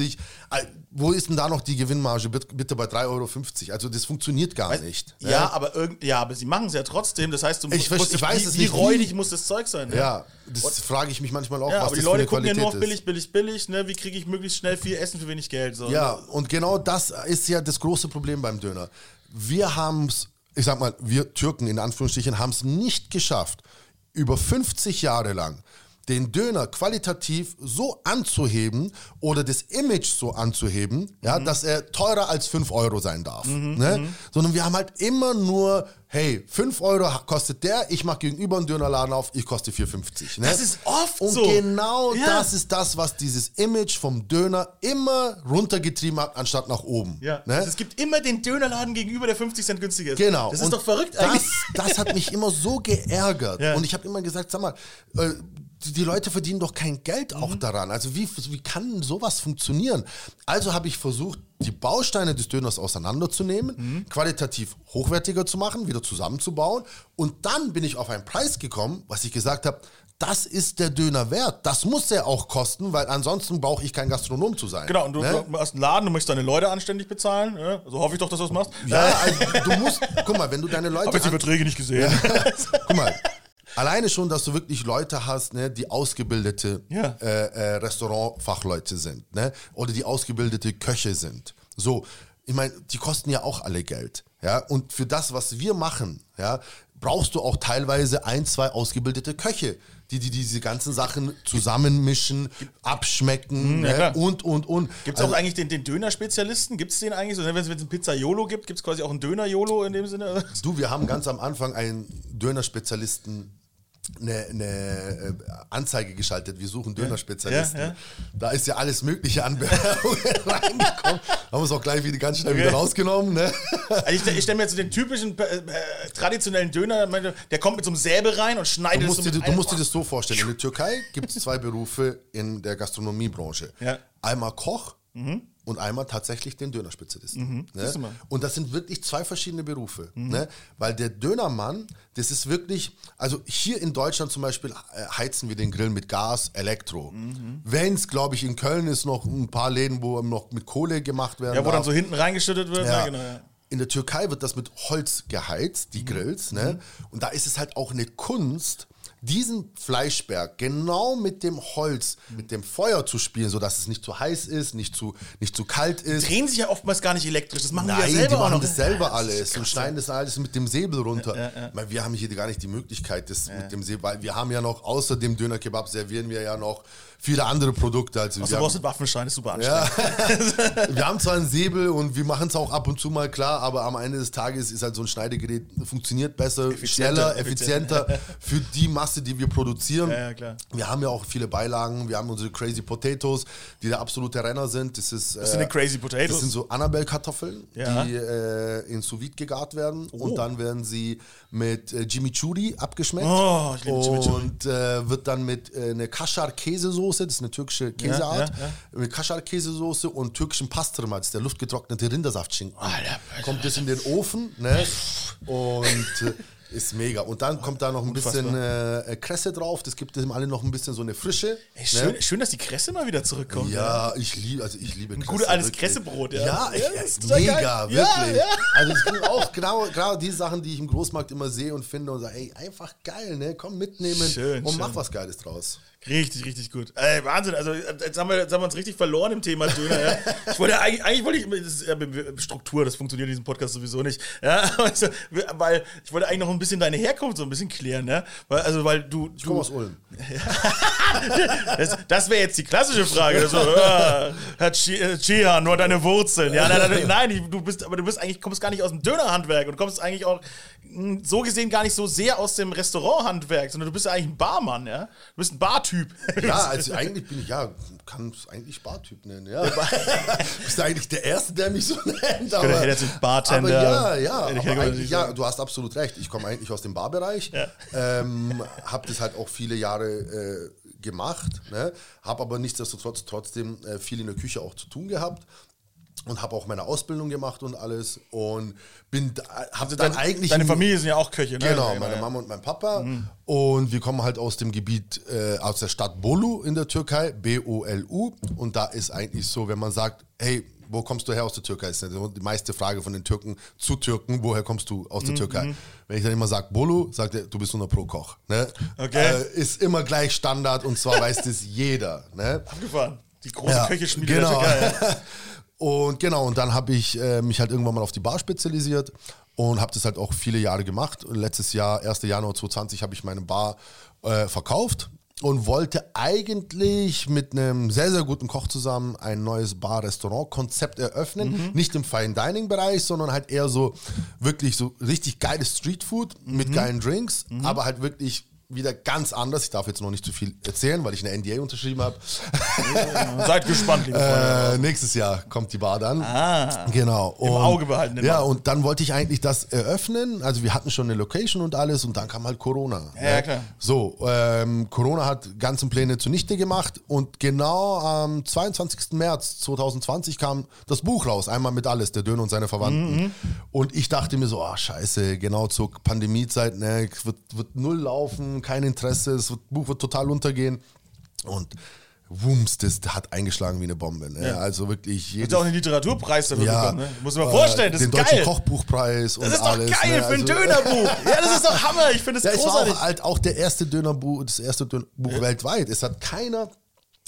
3,50. Wo ist denn da noch die Gewinnmarge? Bitte, bei 3,50 Euro. Also das funktioniert gar nicht. Ja, aber irgend, ja, aber sie machen es ja trotzdem. Das heißt, du Ich musst, ich weiß wie, es wie nicht, wie- roughig muss das Zeug sein? ne? Ja, das frage ich mich manchmal auch, Ja, was aber die das Leute für eine gucken ja Qualität nur auf billig, billig, billig. Ne? Wie kriege ich möglichst schnell viel Essen für wenig Geld? So. Ja, und genau das ist ja das große Problem beim Döner. Wir haben es, ich sag mal, wir Türken in Anführungsstrichen haben es nicht geschafft, über 50 Jahre lang den Döner qualitativ so anzuheben oder das Image so anzuheben, ja, Mhm. dass er teurer als 5 Euro sein darf. Ne? Sondern wir haben halt immer nur, hey, 5 Euro kostet der, ich mache gegenüber einen Dönerladen auf, ich koste 4,50. Ne? Das ist oft Und so. genau Ja. das ist das, was dieses Image vom Döner immer runtergetrieben hat, anstatt nach oben. Ja. Ne? Also es gibt immer den Dönerladen gegenüber, der 50 Cent günstiger ist. Genau. Das ist Und doch verrückt das, eigentlich. Das hat mich immer so geärgert. Ja. Und ich habe immer gesagt, sag mal, äh, die, Leute verdienen doch kein Geld auch Mhm. daran. Also wie, wie kann sowas funktionieren? Also habe ich versucht, die Bausteine des Döners auseinanderzunehmen, Mhm. qualitativ hochwertiger zu machen, wieder zusammenzubauen. Und dann bin ich auf einen Preis gekommen, was ich gesagt habe, das ist der Döner wert. Das muss er auch kosten, weil ansonsten brauche ich kein Gastronom zu sein. Genau, und du, Ne? hast einen Laden, du möchtest deine Leute anständig bezahlen. Ja? So hoffe ich doch, dass du das machst. Ja, also du musst, guck mal, wenn du deine Leute Habe jetzt die Verträge nicht gesehen. Guck mal, alleine schon, dass du wirklich Leute hast, ne, die ausgebildete Ja. äh, äh, Restaurantfachleute sind, ne? Oder die ausgebildete Köche sind. So, ich meine, die kosten ja auch alle Geld. Ja, und für das, was wir machen, ja, brauchst du auch teilweise ein, zwei ausgebildete Köche, die, die diese ganzen Sachen zusammenmischen, abschmecken Mhm, ja, ne? und, und, und. Gibt es Also- auch eigentlich den, den Döner-Spezialisten? Gibt es den eigentlich? So, wenn es einen Pizza-Yolo gibt, gibt es quasi auch einen Döner-Yolo in dem Sinne? Du, wir haben ganz am Anfang einen Dönerspezialisten eine, eine äh, Anzeige geschaltet. Wir suchen Dönerspezialisten. Ja, ja. Da ist ja alles Mögliche an Bewerbungen reingekommen. Haben wir es auch gleich wieder ganz schnell Okay. wieder rausgenommen. Ne? Also ich, ich stelle mir jetzt so den typischen äh, äh, traditionellen Döner, der kommt mit so einem Säbel rein und schneidet Du es musst, so dir, du musst dir das so vorstellen. In der Türkei gibt es zwei Berufe in der Gastronomiebranche. Ja. Einmal Koch und einmal tatsächlich den Dönerspezialisten. Du Ne? Und das sind wirklich zwei verschiedene Berufe. Ne? Weil der Dönermann, das ist wirklich, also hier in Deutschland zum Beispiel äh, heizen wir den Grill mit Gas, Elektro. Wenn es, glaube ich, in Köln ist noch ein paar Läden, wo noch mit Kohle gemacht werden Ja, wo dann darf. so hinten reingeschüttet wird. Ja. Ja. genau, ja. In der Türkei wird das mit Holz geheizt, die Grills. Ne? Und da ist es halt auch eine Kunst, diesen Fleischberg genau mit dem Holz, mit dem Feuer zu spielen, sodass es nicht zu heiß ist, nicht zu, nicht zu kalt ist. Drehen sich ja oftmals gar nicht elektrisch. Das machen Nein, die ja die, selber auch machen das selber Ja, alles ist und schneiden das alles mit dem Säbel runter. Ich meine, wir haben hier gar nicht die Möglichkeit, das mit dem Säbel, weil wir haben ja noch, außer dem Dönerkebab servieren wir ja noch viele andere Produkte. Also Also, wir du brauchst einen Waffenschein, ist super anstrengend. ja, wir haben zwar einen Säbel und wir machen es auch ab und zu mal klar, aber am Ende des Tages ist halt so ein Schneidegerät, funktioniert besser, schneller, effizienter für die Masse, die wir produzieren. Ja, ja, klar. Wir haben ja auch viele Beilagen. Wir haben unsere Crazy Potatoes, die der absolute Renner sind. Das ist, Was sind denn Crazy Potatoes? Das sind so Annabelle-Kartoffeln, die äh, in sous vide gegart werden. Und dann werden sie mit äh, Chimichurri abgeschmeckt. Oh, ich liebe. Und äh, wird dann mit äh, einer Kaschar-Käsesoße, das ist eine türkische Käseart, ja, mit Kaschar-Käsesoße und türkischem Pastrma, das ist der luftgetrocknete Rindersaftschinken. Kommt das in den Ofen, ne? Und äh, ist mega. Und dann kommt da noch ein bisschen äh, Kresse drauf, das gibt dem alle noch ein bisschen so eine Frische. Ey, schön, ne? schön, dass die Kresse mal wieder zurückkommt. Ja, ich liebe, also ich liebe Kresse. gutes altes. Kressebrot, ja. Ja, ich, Ja, ist mega, geil. Ja, wirklich. ja. Also es sind auch genau, genau die Sachen, die ich im Großmarkt immer sehe und finde und sage, ey, einfach geil, ne? Komm mitnehmen Schön, und schön. mach was Geiles draus. Richtig, richtig gut. Ey, Wahnsinn. Also jetzt haben, wir, jetzt haben wir uns richtig verloren im Thema Döner. Ja. Ich wollte eigentlich, eigentlich wollte ich, das ist Struktur, das funktioniert in diesem Podcast sowieso nicht. Ja, also, weil ich wollte eigentlich noch ein bisschen deine Herkunft so ein bisschen klären. Ja? Weil, also weil du, Ich komme aus Ulm. das, das wäre jetzt die klassische Frage. So, äh, Herr Chi- äh, Chihan, nur deine Wurzeln. Ja, nein, nein, nein, ich- du bist, aber du bist eigentlich, kommst gar nicht aus dem Dönerhandwerk und kommst eigentlich auch mh, so gesehen gar nicht so sehr aus dem Restauranthandwerk, sondern du bist ja eigentlich ein Barmann, ja? Du bist ein Bartyp. Ja, also eigentlich bin ich, ja, kann es eigentlich Bartyp nennen, ja. Du bist eigentlich der Erste, der mich so nennt. Aber, hätte jetzt Bartender- Aber ja, ja, ich aber gesagt. ja, du hast absolut recht. Ich komme eigentlich aus dem Barbereich, Ja. ähm, habe das halt auch viele Jahre äh, gemacht, ne? habe aber nichtsdestotrotz trotzdem äh, viel in der Küche auch zu tun gehabt. Und habe auch meine Ausbildung gemacht und alles. Und bin, habe dann eigentlich. deine Familie sind ja auch Köche, ne? Genau, meine. Mama und mein Papa. Und wir kommen halt aus dem Gebiet, äh, aus der Stadt Bolu in der Türkei, B-O-L-U. Und da ist eigentlich so, wenn man sagt, hey, wo kommst du her aus der Türkei? Ist ja die meiste Frage von den Türken zu Türken, woher kommst du aus der Türkei? Wenn ich dann immer sage Bolu, sagt er, du bist 100 Pro Koch. Ne? Okay. Äh, ist immer gleich Standard und zwar weiß das jeder. Ne? Abgefahren. Die große Ja, Köcheschmiede genau. der Türkei. Und genau, und dann habe ich äh, mich halt irgendwann mal auf die Bar spezialisiert und habe das halt auch viele Jahre gemacht. Und letztes Jahr, 1. Januar 2020, habe ich meine Bar äh, verkauft und wollte eigentlich mit einem sehr, sehr guten Koch zusammen ein neues Bar-Restaurant-Konzept eröffnen. Nicht im Fine-Dining-Bereich, sondern halt eher so wirklich so richtig geiles Streetfood mit geilen Drinks, aber halt wirklich wieder ganz anders. Ich darf jetzt noch nicht zu viel erzählen, weil ich eine NDA unterschrieben habe. Seid gespannt, liebe Freunde. Äh, nächstes Jahr kommt die Bar dann. Ah. Genau. Im Auge behalten, den Ja, und dann wollte ich eigentlich das eröffnen. Also wir hatten schon eine Location und alles und dann kam halt Corona. Ja, ja, klar. So, ähm, Corona hat ganzen Pläne zunichte gemacht und genau am 22. März 2020 kam das Buch raus, einmal mit alles, der Döner und seine Verwandten. Mhm. Und ich dachte mir so, ah scheiße, genau zur Pandemiezeit, ne, wird, wird null laufen, kein Interesse, das Buch wird total untergehen. Und Wumms, das hat eingeschlagen wie eine Bombe. Ne? Ja. Also wirklich jedes du auch einen Literaturpreis dafür ja, bekommen, ne? Muss man vorstellen, das den ist deutschen geil. Kochbuchpreis und Das ist doch alles. geil ne? für ein Also- Dönerbuch. Ja, das ist doch Hammer. Ich finde Ja, das es war großartig. auch halt auch der erste Dönerbuch, das erste Dönerbuch weltweit. Es hat keiner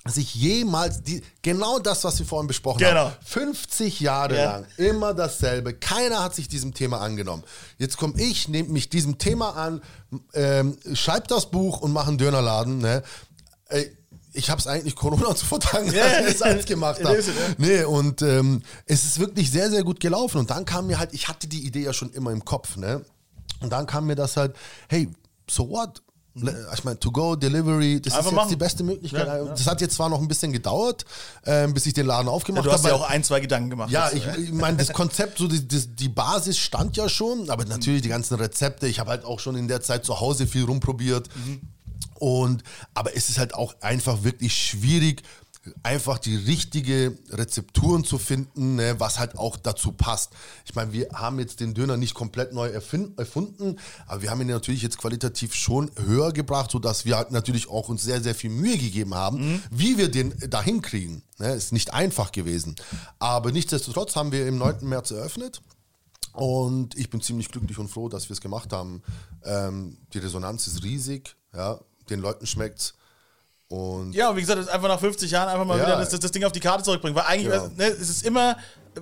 sich jemals die, genau das, was wir vorhin besprochen Genau. haben. 50 Jahre Ja. lang immer dasselbe. Keiner hat sich diesem Thema angenommen. Jetzt komme ich, nehme mich diesem Thema an, ähm, schreib das Buch und mache einen Dönerladen. Ne? Ey, ich habe es eigentlich Corona zu verdanken, Ja, dass ich das alles gemacht habe. ja. Nee, und ähm, es ist wirklich sehr, sehr gut gelaufen. Und dann kam mir halt, ich hatte die Idee ja schon immer im Kopf, ne? Und dann kam mir das halt, hey, so what? Le- Ich meine, to-go, Delivery, das Mhm. Einfach ist jetzt machen. die beste Möglichkeit. Ja, ja. Das hat jetzt zwar noch ein bisschen gedauert, ähm, bis ich den Laden Ja, aufgemacht du hast habe. ja auch ein, zwei Gedanken gemacht. Ja, ich, ich meine, das Konzept, so die, die, die Basis stand ja schon, aber natürlich die ganzen Rezepte. Ich habe halt auch schon in der Zeit zu Hause viel rumprobiert. Und, aber es ist halt auch einfach wirklich schwierig, einfach die richtige Rezepturen zu finden, ne, was halt auch dazu passt. Ich meine, wir haben jetzt den Döner nicht komplett neu erfunden, aber wir haben ihn natürlich jetzt qualitativ schon höher gebracht, sodass wir halt natürlich auch uns sehr, sehr viel Mühe gegeben haben, wie wir den dahin kriegen. Ne, ist nicht einfach gewesen. Aber nichtsdestotrotz haben wir im 9. März eröffnet. Und ich bin ziemlich glücklich und froh, dass wir es gemacht haben. Ähm, die Resonanz ist riesig, ja, den Leuten schmeckt's. Und Ja, und wie gesagt, ist einfach nach 50 Jahren einfach mal Ja. wieder das, das Ding auf die Karte zurückbringen. Weil eigentlich, Ja. ne, es ist immer,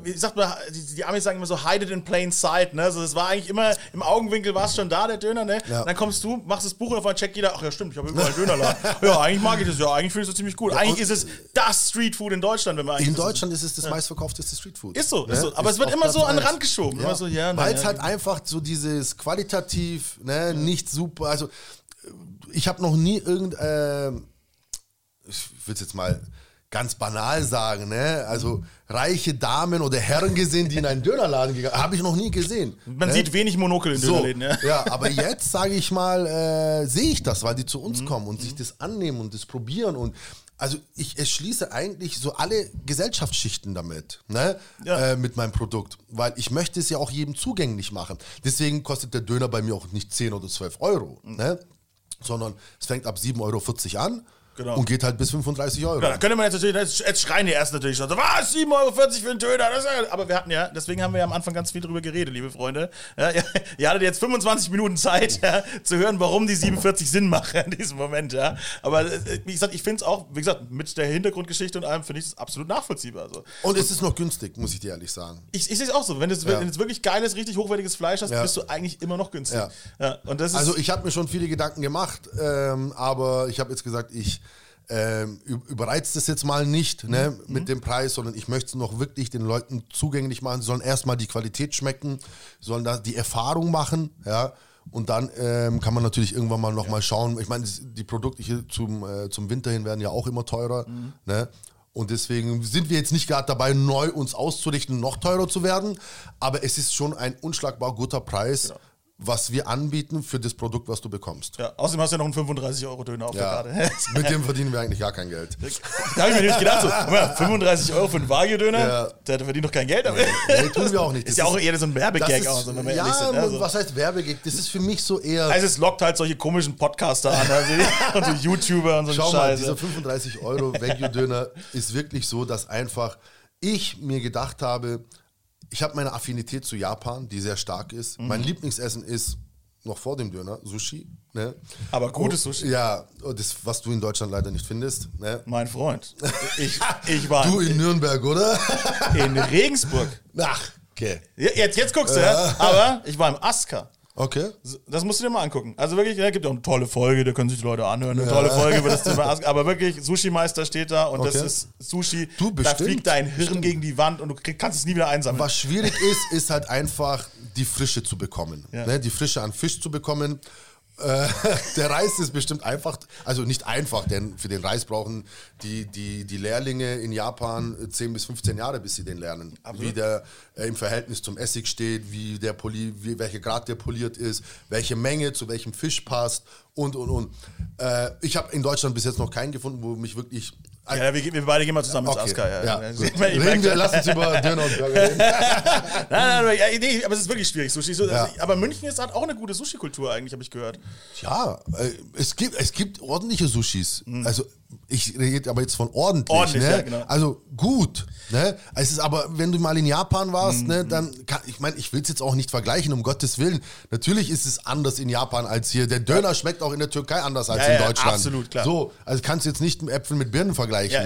wie sagt man, die, die Amis sagen immer so, hide it in plain sight, ne? Also es war eigentlich immer, im Augenwinkel war es schon da, der Döner, ne? Ja. Dann kommst du, machst das Buch und auf einmal checkt jeder, ach ja stimmt, ich habe überall einen Dönerladen. ja, eigentlich mag ich das, ja, eigentlich finde ich das ziemlich gut. eigentlich ist es das Streetfood in Deutschland, wenn man eigentlich in Deutschland ist es das meistverkaufteste Streetfood. Ist so, ist Ne? so. Aber es wird immer Platz so an den. Rand geschoben. So, ja, Weil ja. es halt einfach so dieses qualitativ, ne, nicht super, also ich habe noch nie irgend, äh, ich würde es jetzt mal ganz banal sagen, ne? Also reiche Damen oder Herren gesehen, die in einen Dönerladen gegangen habe ich noch nie gesehen. Man ne? sieht wenig Monokel in so, Dönerläden, ja. ja, aber jetzt sage ich mal, äh, sehe ich das, weil die zu Mhm. uns kommen und sich das annehmen und das probieren und also ich erschließe eigentlich so alle Gesellschaftsschichten damit, ne? Ja. Äh, mit meinem Produkt, weil ich möchte es ja auch jedem zugänglich machen. Deswegen kostet der Döner bei mir auch nicht 10 oder 12 Euro, Mhm. ne? sondern es fängt ab 7,40 Euro an Genau. und geht halt bis 35 Euro. Ja, da könnte man jetzt natürlich, jetzt jetzt schreien die ersten natürlich schon so, was, 7,40 Euro für einen Döner? Ja, aber wir hatten ja, deswegen haben wir ja am Anfang ganz viel drüber geredet, liebe Freunde. Ja, ihr, ihr hattet jetzt 25 Minuten Zeit, ja, zu hören, warum die 47 Sinn machen in diesem Moment, ja. Aber äh, wie gesagt, ich finde es auch, wie gesagt, mit der Hintergrundgeschichte und allem finde ich es absolut nachvollziehbar. Also, Und es ist noch günstig, muss ich dir ehrlich sagen. ich ich sehe es auch so, wenn du Ja. wenn wirklich geiles, richtig hochwertiges Fleisch hast, bist du eigentlich immer noch günstig. Ja. Ja, und das ist, Also ich habe mir schon viele Gedanken gemacht, ähm, aber ich habe jetzt gesagt, ich ähm, ü- überreize das jetzt mal nicht ne, Mhm. mit dem Preis, sondern ich möchte es noch wirklich den Leuten zugänglich machen. Sie sollen erstmal die Qualität schmecken, sollen da die Erfahrung machen, ja. Und dann ähm, kann man natürlich irgendwann mal nochmal schauen. Ich meine, die Produkte hier zum, äh, zum Winter hin werden ja auch immer teurer. Mhm. Ne? Und deswegen sind wir jetzt nicht gerade dabei, neu uns auszurichten, noch teurer zu werden. Aber es ist schon ein unschlagbar guter Preis, was wir anbieten für das Produkt, was du bekommst. ja, außerdem hast du ja noch einen 35-Euro-Döner auf Ja. der Karte. Mit dem verdienen wir eigentlich gar kein Geld. Da habe ich mir nämlich gedacht, so, guck mal, 35 Euro für einen Wagyu-Döner, Ja. der verdient doch kein Geld. damit. Nee, tun wir auch nicht. Ist Das ja auch eher so ein Werbegag, auch, so, wenn wir ja, ehrlich sind. Also, was heißt Werbegag? Das ist für mich so eher. also es lockt halt solche komischen Podcaster an also, und so YouTuber und so Schau mal, Scheiße. dieser 35 Euro Veggie-Döner ist wirklich so, dass einfach ich mir gedacht habe, ich habe meine Affinität zu Japan, die sehr stark ist. Mhm. Mein Lieblingsessen ist noch vor dem Döner Sushi. Ne? Aber gutes Oh, Sushi. Ja, und das, was du in Deutschland leider nicht findest. Ne? Mein Freund. Ich, ich war Du in Nürnberg, oder? in Regensburg. Ach, okay. Jetzt, jetzt guckst du, ja. Aber ich war im Aska. Okay. Das musst du dir mal angucken. Also wirklich, da gibt auch eine tolle Folge, da können sich die Leute anhören. Eine tolle Folge über das Thema Aska. Aber wirklich, Sushi-Meister steht da und das Okay. ist Sushi. Du, da bestimmt, fliegt dein Hirn gegen die Wand und du kannst es nie wieder einsammeln. Was schwierig ist, ist halt einfach die Frische zu bekommen. Ja. Ne? Die Frische an Fisch zu bekommen. Äh, der Reis ist bestimmt einfach, also nicht einfach, denn für den Reis brauchen die, die, die Lehrlinge in Japan äh, 10 bis 15 Jahre, bis sie den lernen. Wie der äh, im Verhältnis zum Essig steht, wie der Poli, wie, welcher Grad der poliert ist, welche Menge zu welchem Fisch passt und und und. Äh, ich habe in Deutschland bis jetzt noch keinen gefunden, wo mich wirklich. Ja, wir, wir beide gehen mal zusammen Okay, ins Aska. Ja, ja. Ich merke- ich Reden wir, lass uns über Döner und Burger reden. Nein, nein, nein, nee, aber es ist wirklich schwierig, Sushi. So, Ja. aber München ist halt auch eine gute Sushi-Kultur eigentlich, habe ich gehört. Ja, äh, es gibt, es gibt ordentliche Sushis. Also ich rede aber jetzt von ordentlich. Mhm. Ordentlich, ne? ja, genau. Also gut. Ne? Es ist aber, wenn du mal in Japan Mhm. warst, ne, dann kann, ich meine, ich will es jetzt auch nicht vergleichen, um Gottes Willen. Natürlich ist es anders in Japan als hier. Der Döner schmeckt auch in der Türkei anders als Ja, in ja, Deutschland. absolut, klar. So, also kannst du jetzt nicht Äpfel mit Birnen vergleichen.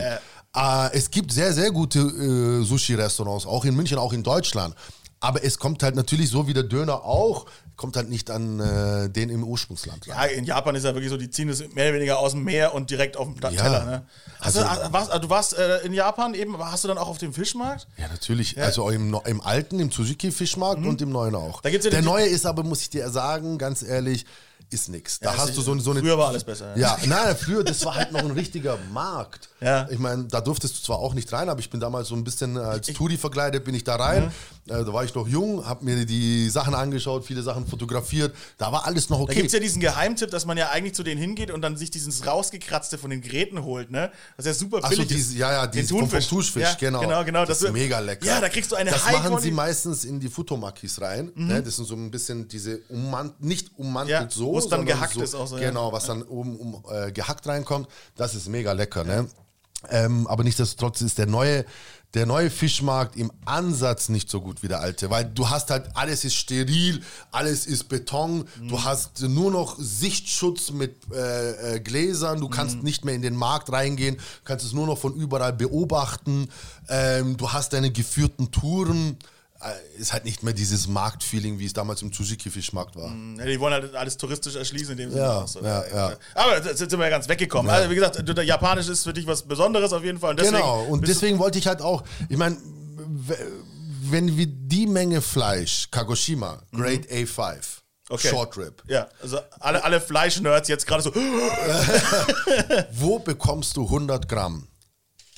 Äh, es gibt sehr, sehr gute äh, Sushi-Restaurants, auch in München, auch in Deutschland. Aber es kommt halt natürlich so wie der Döner auch, kommt halt nicht an äh, den im Ursprungsland. Ja, in Japan ist ja wirklich so, die ziehen es mehr oder weniger aus dem Meer und direkt auf dem Ja. Teller. Ne? Hast Also- du, warst, du warst äh, in Japan eben, hast du dann auch auf dem Fischmarkt? Ja, natürlich. Also im, im alten, im Suzuki-Fischmarkt und im neuen auch. Mhm. Da gibt's ja der neue ist aber, muss ich dir sagen, ganz ehrlich, ist nix. Da Ja, hast du so, so eine. früher war alles besser, ja. Ja, nein, früher, das war halt noch ein richtiger Markt. Ja. Ich meine, da durftest du zwar auch nicht rein, aber ich bin damals so ein bisschen als Touri verkleidet, bin ich da rein. Mhm. Äh, da war ich noch jung, habe mir die Sachen angeschaut, viele Sachen fotografiert. Da war alles noch Da okay. gibt es ja diesen Geheimtipp, dass man ja eigentlich zu denen hingeht und dann sich dieses rausgekratzte von den Gräten holt, ne? Das ist ja super Ach so, billig. diese, ja, ja, dieses vom, vom Thunfisch. Ja, genau. genau, genau, Das, das ist mega lecker. Ja, da kriegst du eine Das High machen sie Mhm. meistens in die Futomakis rein. Ne? Das sind so ein bisschen diese ummant, nicht ummantelt Ja, so, wo es dann gehackt so, ist auch so. Genau, was dann oben um, äh, gehackt reinkommt. Das ist mega lecker, ne? Ähm, aber nichtsdestotrotz ist der neue, der neue Fischmarkt im Ansatz nicht so gut wie der alte, weil du hast halt, alles ist steril, alles ist Beton, Mhm. du hast nur noch Sichtschutz mit äh, äh, Gläsern, du Mhm. kannst nicht mehr in den Markt reingehen, kannst es nur noch von überall beobachten, ähm, du hast deine geführten Touren, ist halt nicht mehr dieses Marktfeeling, wie es damals im Tsuzuki-Fischmarkt war. Ja, die wollen halt alles touristisch erschließen in dem Sinne. Ja, so. ja, ja. Aber jetzt sind wir ja ganz weggekommen. Also, wie gesagt, Japanisch ist für dich was Besonderes auf jeden Fall. Und deswegen genau, und deswegen wollte ich halt auch, ich meine, wenn wir die Menge Fleisch, Kagoshima, Mhm. Grade A5, Okay. Short Rib. Ja, also alle, alle Fleischnerds jetzt gerade so. Wo bekommst du 100 Gramm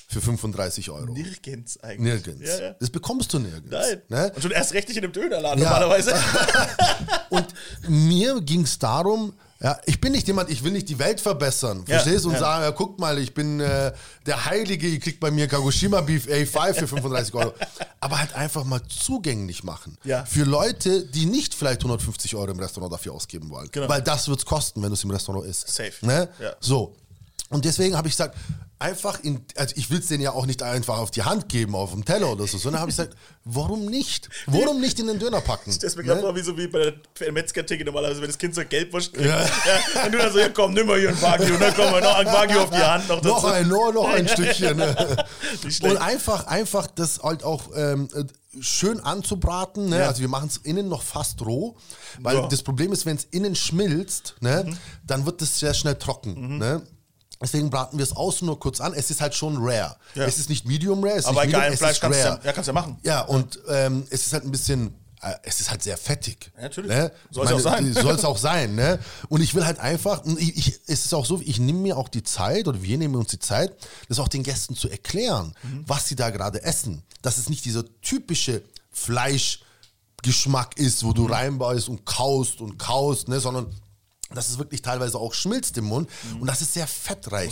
für 35 Euro? Nirgends eigentlich. Nirgends. Ja, ja. Das bekommst du nirgends. Nein. Ne? Und schon erst recht nicht in einem Dönerladen Ja. normalerweise. Und mir ging es darum, ja, ich bin nicht jemand, ich will nicht die Welt verbessern, Ja, verstehst du? Und ja. sagen, ja, guck mal, ich bin äh, der Heilige, ihr kriegt bei mir Kagoshima Beef A5 für 35 Euro. Aber halt einfach mal zugänglich machen. Ja. Für Leute, die nicht vielleicht 150 Euro im Restaurant dafür ausgeben wollen. Genau. Weil das wird es kosten, wenn du es im Restaurant isst. Safe. Ne? Ja. So. Und deswegen habe ich gesagt, einfach in, also ich will es denen ja auch nicht einfach auf die Hand geben, auf dem Teller oder so, sondern habe ich gesagt, warum nicht? Warum nicht in den Döner packen? Das ist mir gerade Ne? vor, wie so wie bei der Metzger-Theke normalerweise, wenn das Kind so Gelbwurst kriegt. Ja. und du dann so, ja komm, nimm mal hier ein Wagyu, dann kommen wir noch ein Wagyu auf die Hand noch. Noch ein, noch, noch ein Stückchen. ne? Und einfach, einfach das halt auch ähm, äh, schön anzubraten. Ne? Ja. Also wir machen es innen noch fast roh, weil Ja. das Problem ist, wenn es innen schmilzt, ne, Mhm. dann wird es sehr schnell trocken. Ne? Deswegen braten wir es außen nur kurz an. Es ist halt schon rare. Ja. Es ist nicht medium rare, es ist Aber medium, es Fleisch ist kannst du ja, ja, kannst du ja machen. Ja, und ähm, es ist halt ein bisschen, äh, es ist halt sehr fettig. Ja, natürlich. Ne? Soll's auch sein. Soll es auch sein, ne? Und ich will halt einfach, ich, ich, es ist auch so, ich nehme mir auch die Zeit, oder wir nehmen uns die Zeit, das auch den Gästen zu erklären, Mhm. was sie da gerade essen. Dass es nicht dieser typische Fleischgeschmack ist, wo du Mhm. reinbeißt und kaust und kaust, ne? Sondern dass es wirklich teilweise auch schmilzt im Mund Mhm. und dass es sehr fettreich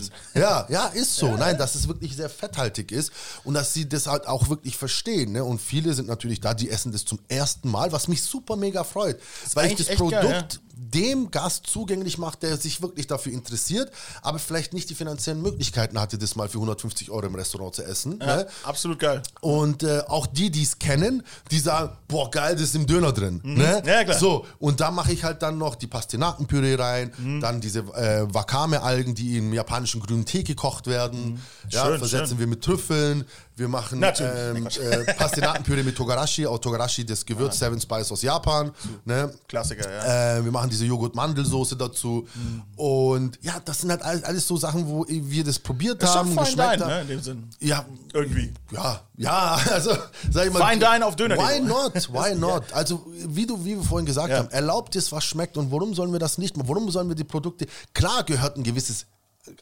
ist. Ja, ja, ist so. Nein, dass es wirklich sehr fetthaltig ist und dass sie das halt auch wirklich verstehen. Ne? Und viele sind natürlich da, die essen das zum ersten Mal, was mich super mega freut. Weil ich das echt geil, Produkt dem Gast zugänglich mache, der sich wirklich dafür interessiert, aber vielleicht nicht die finanziellen Möglichkeiten hatte, das mal für 150 Euro im Restaurant zu essen. Ja, Ne? absolut geil. Und äh, auch die, die es kennen, die sagen, boah, geil, das ist im Döner drin. Ne? Mhm. Ja, klar. So, und da mache ich halt dann noch die Pastinakenpüree rein, Mhm. dann diese äh, Wakame-Algen, die im japanischen grünen Tee gekocht werden. Ja, Mhm. Schön, versetzen schön. wir mit Trüffeln. Wir machen ähm, äh, Pastinakenpüree mit Togarashi, auch Togarashi, das Gewürz Seven Spice aus Japan. Ne? Klassiker, ja. Äh, wir machen diese Joghurt-Mandelsoße dazu. Und ja, das sind halt alles, alles so Sachen, wo wir das probiert ist haben, geschmeckt Dine, haben. ne, in dem Sinn. Ja, Irgendwie. ja, ja, also sag ich mal. Fine Dine auf Döner. Why not? Why not? Also, wie du, wie wir vorhin gesagt Ja. haben, erlaubt es, was schmeckt und warum sollen wir das nicht machen? Warum sollen wir die Produkte. Klar gehört ein gewisses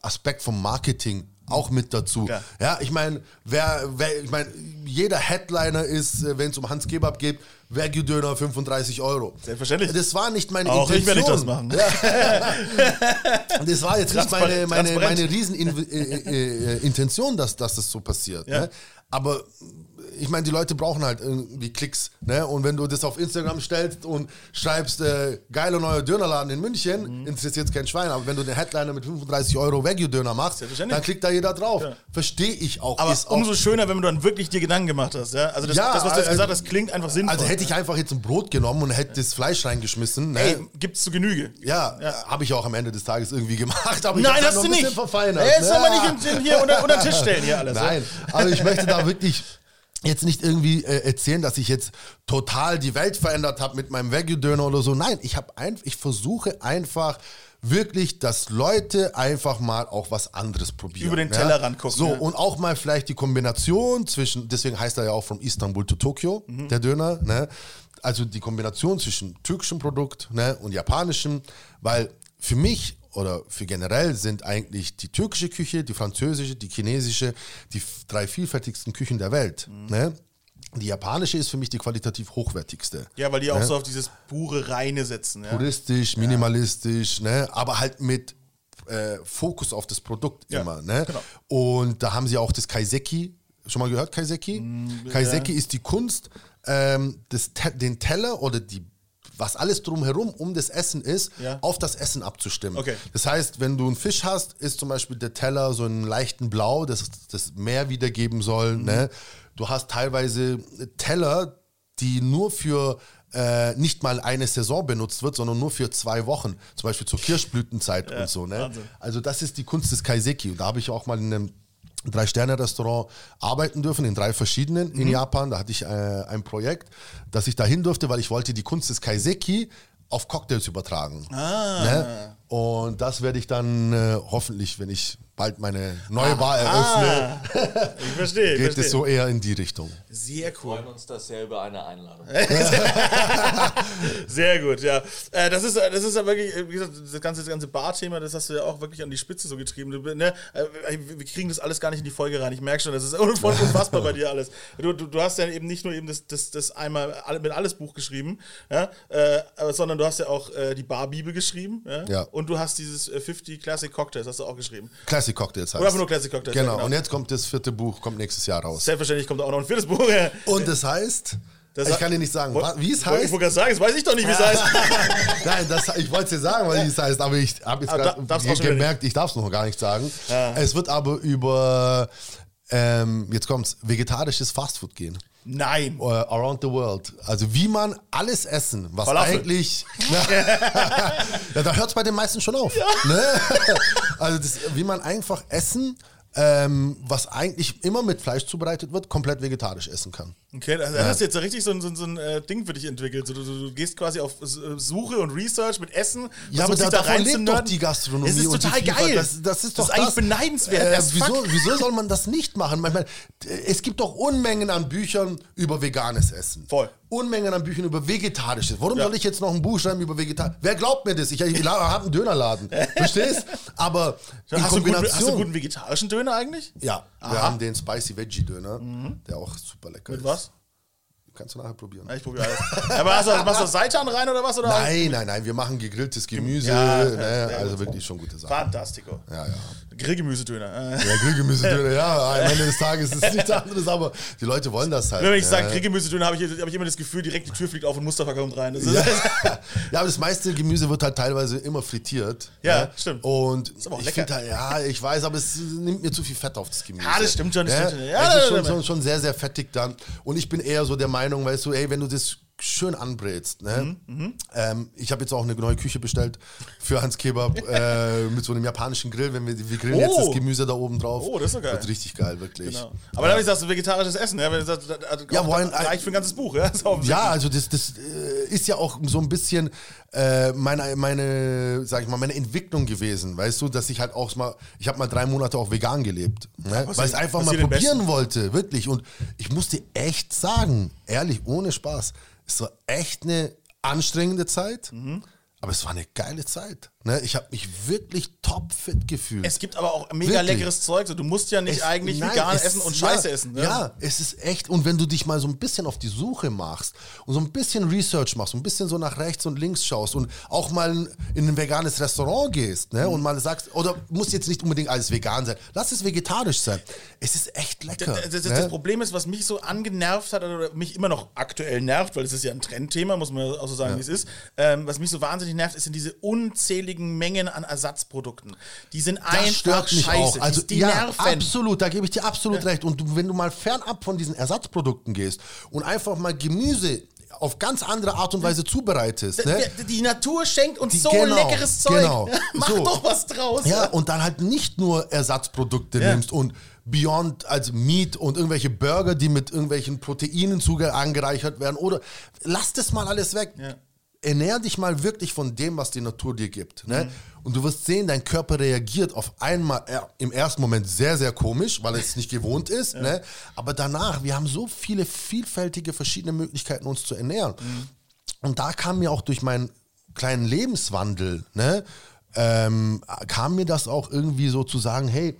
Aspekt vom Marketing auch mit dazu. Klar. Ja, ich meine, wer, wer, ich meine, jeder Headliner ist, äh, wenn es um Hans Kebab geht, Wagyu-Döner 35 Euro. Selbstverständlich. Das war nicht meine Auch ich Intention. werde nicht das machen. Das war jetzt nicht meine, meine, meine riesen In äh, äh, äh, dass, dass das so passiert. Ja. Ne? Aber ich meine, die Leute brauchen halt irgendwie Klicks. Ne? Und wenn du das auf Instagram stellst und schreibst, äh, geiler neuer Dönerladen in München, Mhm. interessiert kein Schwein. Aber wenn du den Headliner mit 35 Euro Wagyu-Döner machst, Selbstverständlich. dann klickt da jeder drauf. Ja. Verstehe ich auch. Aber ist auch umso schöner, wenn du dann wirklich dir Gedanken gemacht hast. Ja? Also das, Ja, das was du jetzt also- gesagt hast, klingt einfach sinnvoll. also hätte ich einfach jetzt ein Brot genommen und hätte das Fleisch reingeschmissen. Ne? Ey, gibt's zu Genüge. ja, habe ich auch am Ende des Tages irgendwie gemacht. Aber Nein, hast du nicht. verfeinert. Ey, Jetzt ne? soll man nicht hier unter, unter den Tisch stellen hier alles. ja? Nein, aber ich möchte da wirklich jetzt nicht irgendwie äh, erzählen, dass ich jetzt total die Welt verändert habe mit meinem Veggie-Döner oder so. Nein, ich habe ein, ich versuche einfach wirklich, dass Leute einfach mal auch was anderes probieren. Über den Tellerrand gucken, So, ja. und auch mal vielleicht die Kombination zwischen, deswegen heißt er ja auch von Istanbul to Tokio, Mhm. der Döner, ne? Also die Kombination zwischen türkischem Produkt ne, und japanischem, weil für mich oder für generell sind eigentlich die türkische Küche, die französische, die chinesische, die drei vielfältigsten Küchen der Welt. Mhm. Ne? Die japanische ist für mich die qualitativ hochwertigste. Ja, weil die auch Ne? so auf dieses pure Reine setzen. Ja? Puristisch, minimalistisch, ne? aber halt mit äh, Fokus auf das Produkt Ja, immer. Ne? genau. Und da haben sie auch das Kaiseki. Schon mal gehört, Kaiseki? Mm, Kaiseki ist die Kunst, ähm, das, den Teller oder die, was alles drumherum um das Essen ist, Ja. auf das Essen abzustimmen. Okay. Das heißt, wenn du einen Fisch hast, ist zum Beispiel der Teller so einen leichten Blau, das das Meer wiedergeben soll. Mhm. Ne? Du hast teilweise Teller, die nur für äh, nicht mal eine Saison benutzt wird, sondern nur für zwei Wochen. Zum Beispiel zur Kirschblütenzeit und so. Ne? Wahnsinn. Also das ist die Kunst des Kaiseki. Und da habe ich auch mal in einem Drei-Sterne-Restaurant arbeiten dürfen, in drei verschiedenen Mhm. in Japan. Da hatte ich äh, ein Projekt, dass ich dahin durfte, weil ich wollte die Kunst des Kaiseki auf Cocktails übertragen. Ah. Ne? Und das werde ich dann äh, hoffentlich, wenn ich bald meine neue Bar eröffne, Ich verstehe, geht verstehe. es so eher in die Richtung. Sehr Wir cool. freuen uns da sehr über eine Einladung. Sehr gut, ja. Äh, das ist, das ist ja wirklich, äh, wie gesagt, das ganze, das ganze Bar-Thema, das hast du ja auch wirklich an die Spitze so getrieben. Du, ne? äh, Wir kriegen das alles gar nicht in die Folge rein. Ich merke schon, das ist voll unfassbar bei dir alles. Du, du, du hast ja eben nicht nur eben das, das, das einmal mit alles Buch geschrieben, ja? äh, sondern du hast ja auch die Bar-Bibel geschrieben. Ja? Ja. Und du hast dieses äh, 50 Classic Cocktails, hast du auch geschrieben. Classic Cocktails heißt Oder einfach nur Classic Cocktails. Genau. ja, genau. Und jetzt kommt das vierte Buch, kommt nächstes Jahr raus. Selbstverständlich kommt auch noch ein viertes Buch. Ja. Und das heißt, Das ich kann dir nicht sagen, wie es Ich heißt. wollte gerade sagen, das weiß ich doch nicht, wie es heißt. Nein, das, ich wollte es dir sagen, weil es heißt, aber ich habe jetzt auch schon gemerkt, ich darf es noch gar nicht sagen. Es wird aber über, ähm, jetzt kommt's, vegetarisches Fastfood gehen. Nein. Äh, around the world. Also wie man alles essen, was Falafel. eigentlich... ja, da hört es bei den meisten schon auf. Ne? Also das, wie man einfach essen, ähm, was eigentlich immer mit Fleisch zubereitet wird, komplett vegetarisch essen kann. Okay, da da hast du jetzt richtig so ein, so ein, so ein äh, Ding für dich entwickelt. So, du, du, du gehst quasi auf äh, Suche und Research mit Essen. Ja, aber da, dich davon lebt doch die Gastronomie. Es ist total geil. Das, das ist doch das ist eigentlich beneidenswert. Äh, wieso, wieso soll man das nicht machen? Manchmal, es gibt doch Unmengen an Büchern über veganes Essen. Voll. Unmengen an Büchern über vegetarisches. Warum Ja. soll ich jetzt noch ein Buch schreiben über vegetarisch? Wer glaubt mir das? Ich, ich habe einen Dönerladen. Verstehst? Aber in hast, du guten, Kombination. hast du guten vegetarischen Döner eigentlich? ja, wir Aha. haben den Spicy Veggie Döner, der auch super lecker Mit ist. was? Kannst du nachher probieren. Ja, ich probiere alles. Aber hast du, machst du Seitan rein oder was? Oder Nein, nein, nein, wir machen gegrilltes Gemüse. Ja, ne, also wirklich schon gute Sachen. Fantastico. Ja, ja. Grillgemüsedöner. Ja, Grillgemüsedöner, ja, am Ende des Tages ist es nichts anderes, aber die Leute wollen das halt. Wenn ich ja. sage Grillgemüsedöner, habe ich, hab ich immer das Gefühl, direkt die Tür fliegt auf und Mustafa kommt rein. Das ja. ja, aber das meiste Gemüse wird halt teilweise immer frittiert. Ja, ne? stimmt. Und aber auch ich lecker. finde halt, ja, ich weiß, aber es nimmt mir zu viel Fett auf das Gemüse. Ja, das stimmt schon, das Ja, stimmt schon. Ja, es ist ja, schon, ja. schon, schon sehr, sehr fettig dann. Und ich bin eher so der Meinung, weißt du, ey, wenn du das schön anbrätst. Ne? Mhm, Ähm, ich habe jetzt auch eine neue Küche bestellt für Hans Kebab äh, mit so einem japanischen Grill. Wenn wir, wir grillen jetzt Oh. das Gemüse da oben drauf. Oh, das ist doch geil. Wird richtig geil, wirklich. Genau. Aber dann habe ich gesagt, vegetarisches Essen, ja, wenn sagst, das, das, Ja, das reicht für ein ganzes Buch, ja. Ja, also das, das äh, ist ja auch so ein bisschen äh, meine, meine, sag ich mal, meine Entwicklung gewesen, weißt du, dass ich halt auch mal, ich habe mal drei Monate auch vegan gelebt, ne? weil ich einfach mal probieren besten? wollte, wirklich. Und ich muss dir echt sagen, ehrlich, ohne Spaß, es war echt eine anstrengende Zeit, Mhm. aber es war eine geile Zeit. Ne? Ich habe mich wirklich topfit gefühlt. Es gibt aber auch mega Wirklich. leckeres Zeug. So, du musst ja nicht Es- eigentlich nein, vegan es- essen und ja, Scheiße essen. Ne? Ja, es ist echt. Und wenn du dich mal so ein bisschen auf die Suche machst und so ein bisschen Research machst, und ein bisschen so nach rechts und links schaust und auch mal in ein veganes Restaurant gehst ne, und mal sagst, oder muss jetzt nicht unbedingt alles vegan sein, lass es vegetarisch sein. Es ist echt lecker. Das, das, ne? das Problem ist, was mich so angenervt hat oder mich immer noch aktuell nervt, weil es ist ja ein Trendthema, muss man auch so sagen, wie es ist. Ähm, was mich so wahnsinnig nervt, sind diese unzähligen Mengen an Ersatzprodukten. Die sind Das einfach stört mich scheiße. auch. Also, die, die ja, nerven. absolut, da gebe ich dir absolut recht. Und du, wenn du mal fernab von diesen Ersatzprodukten gehst und einfach mal Gemüse auf ganz andere Art und Weise zubereitest, ne? Die, die Natur schenkt uns Die- so genau, leckeres Zeug. genau. Mach So. doch was draus. Ja, und dann halt nicht nur Ersatzprodukte Ja. nimmst und Beyond als Meat und irgendwelche Burger, die mit irgendwelchen Proteinen angereichert werden. Oder lass das mal alles weg. Ja. Ernähr dich mal wirklich von dem, was die Natur dir gibt. Ne? Mhm. Und du wirst sehen, dein Körper reagiert auf einmal äh, im ersten Moment sehr, sehr komisch, weil es nicht gewohnt ist. Ne? Aber danach, wir haben so viele vielfältige verschiedene Möglichkeiten, uns zu ernähren. Mhm. Und da kam mir auch durch meinen kleinen Lebenswandel, ne, ähm, kam mir das auch irgendwie so zu sagen, hey,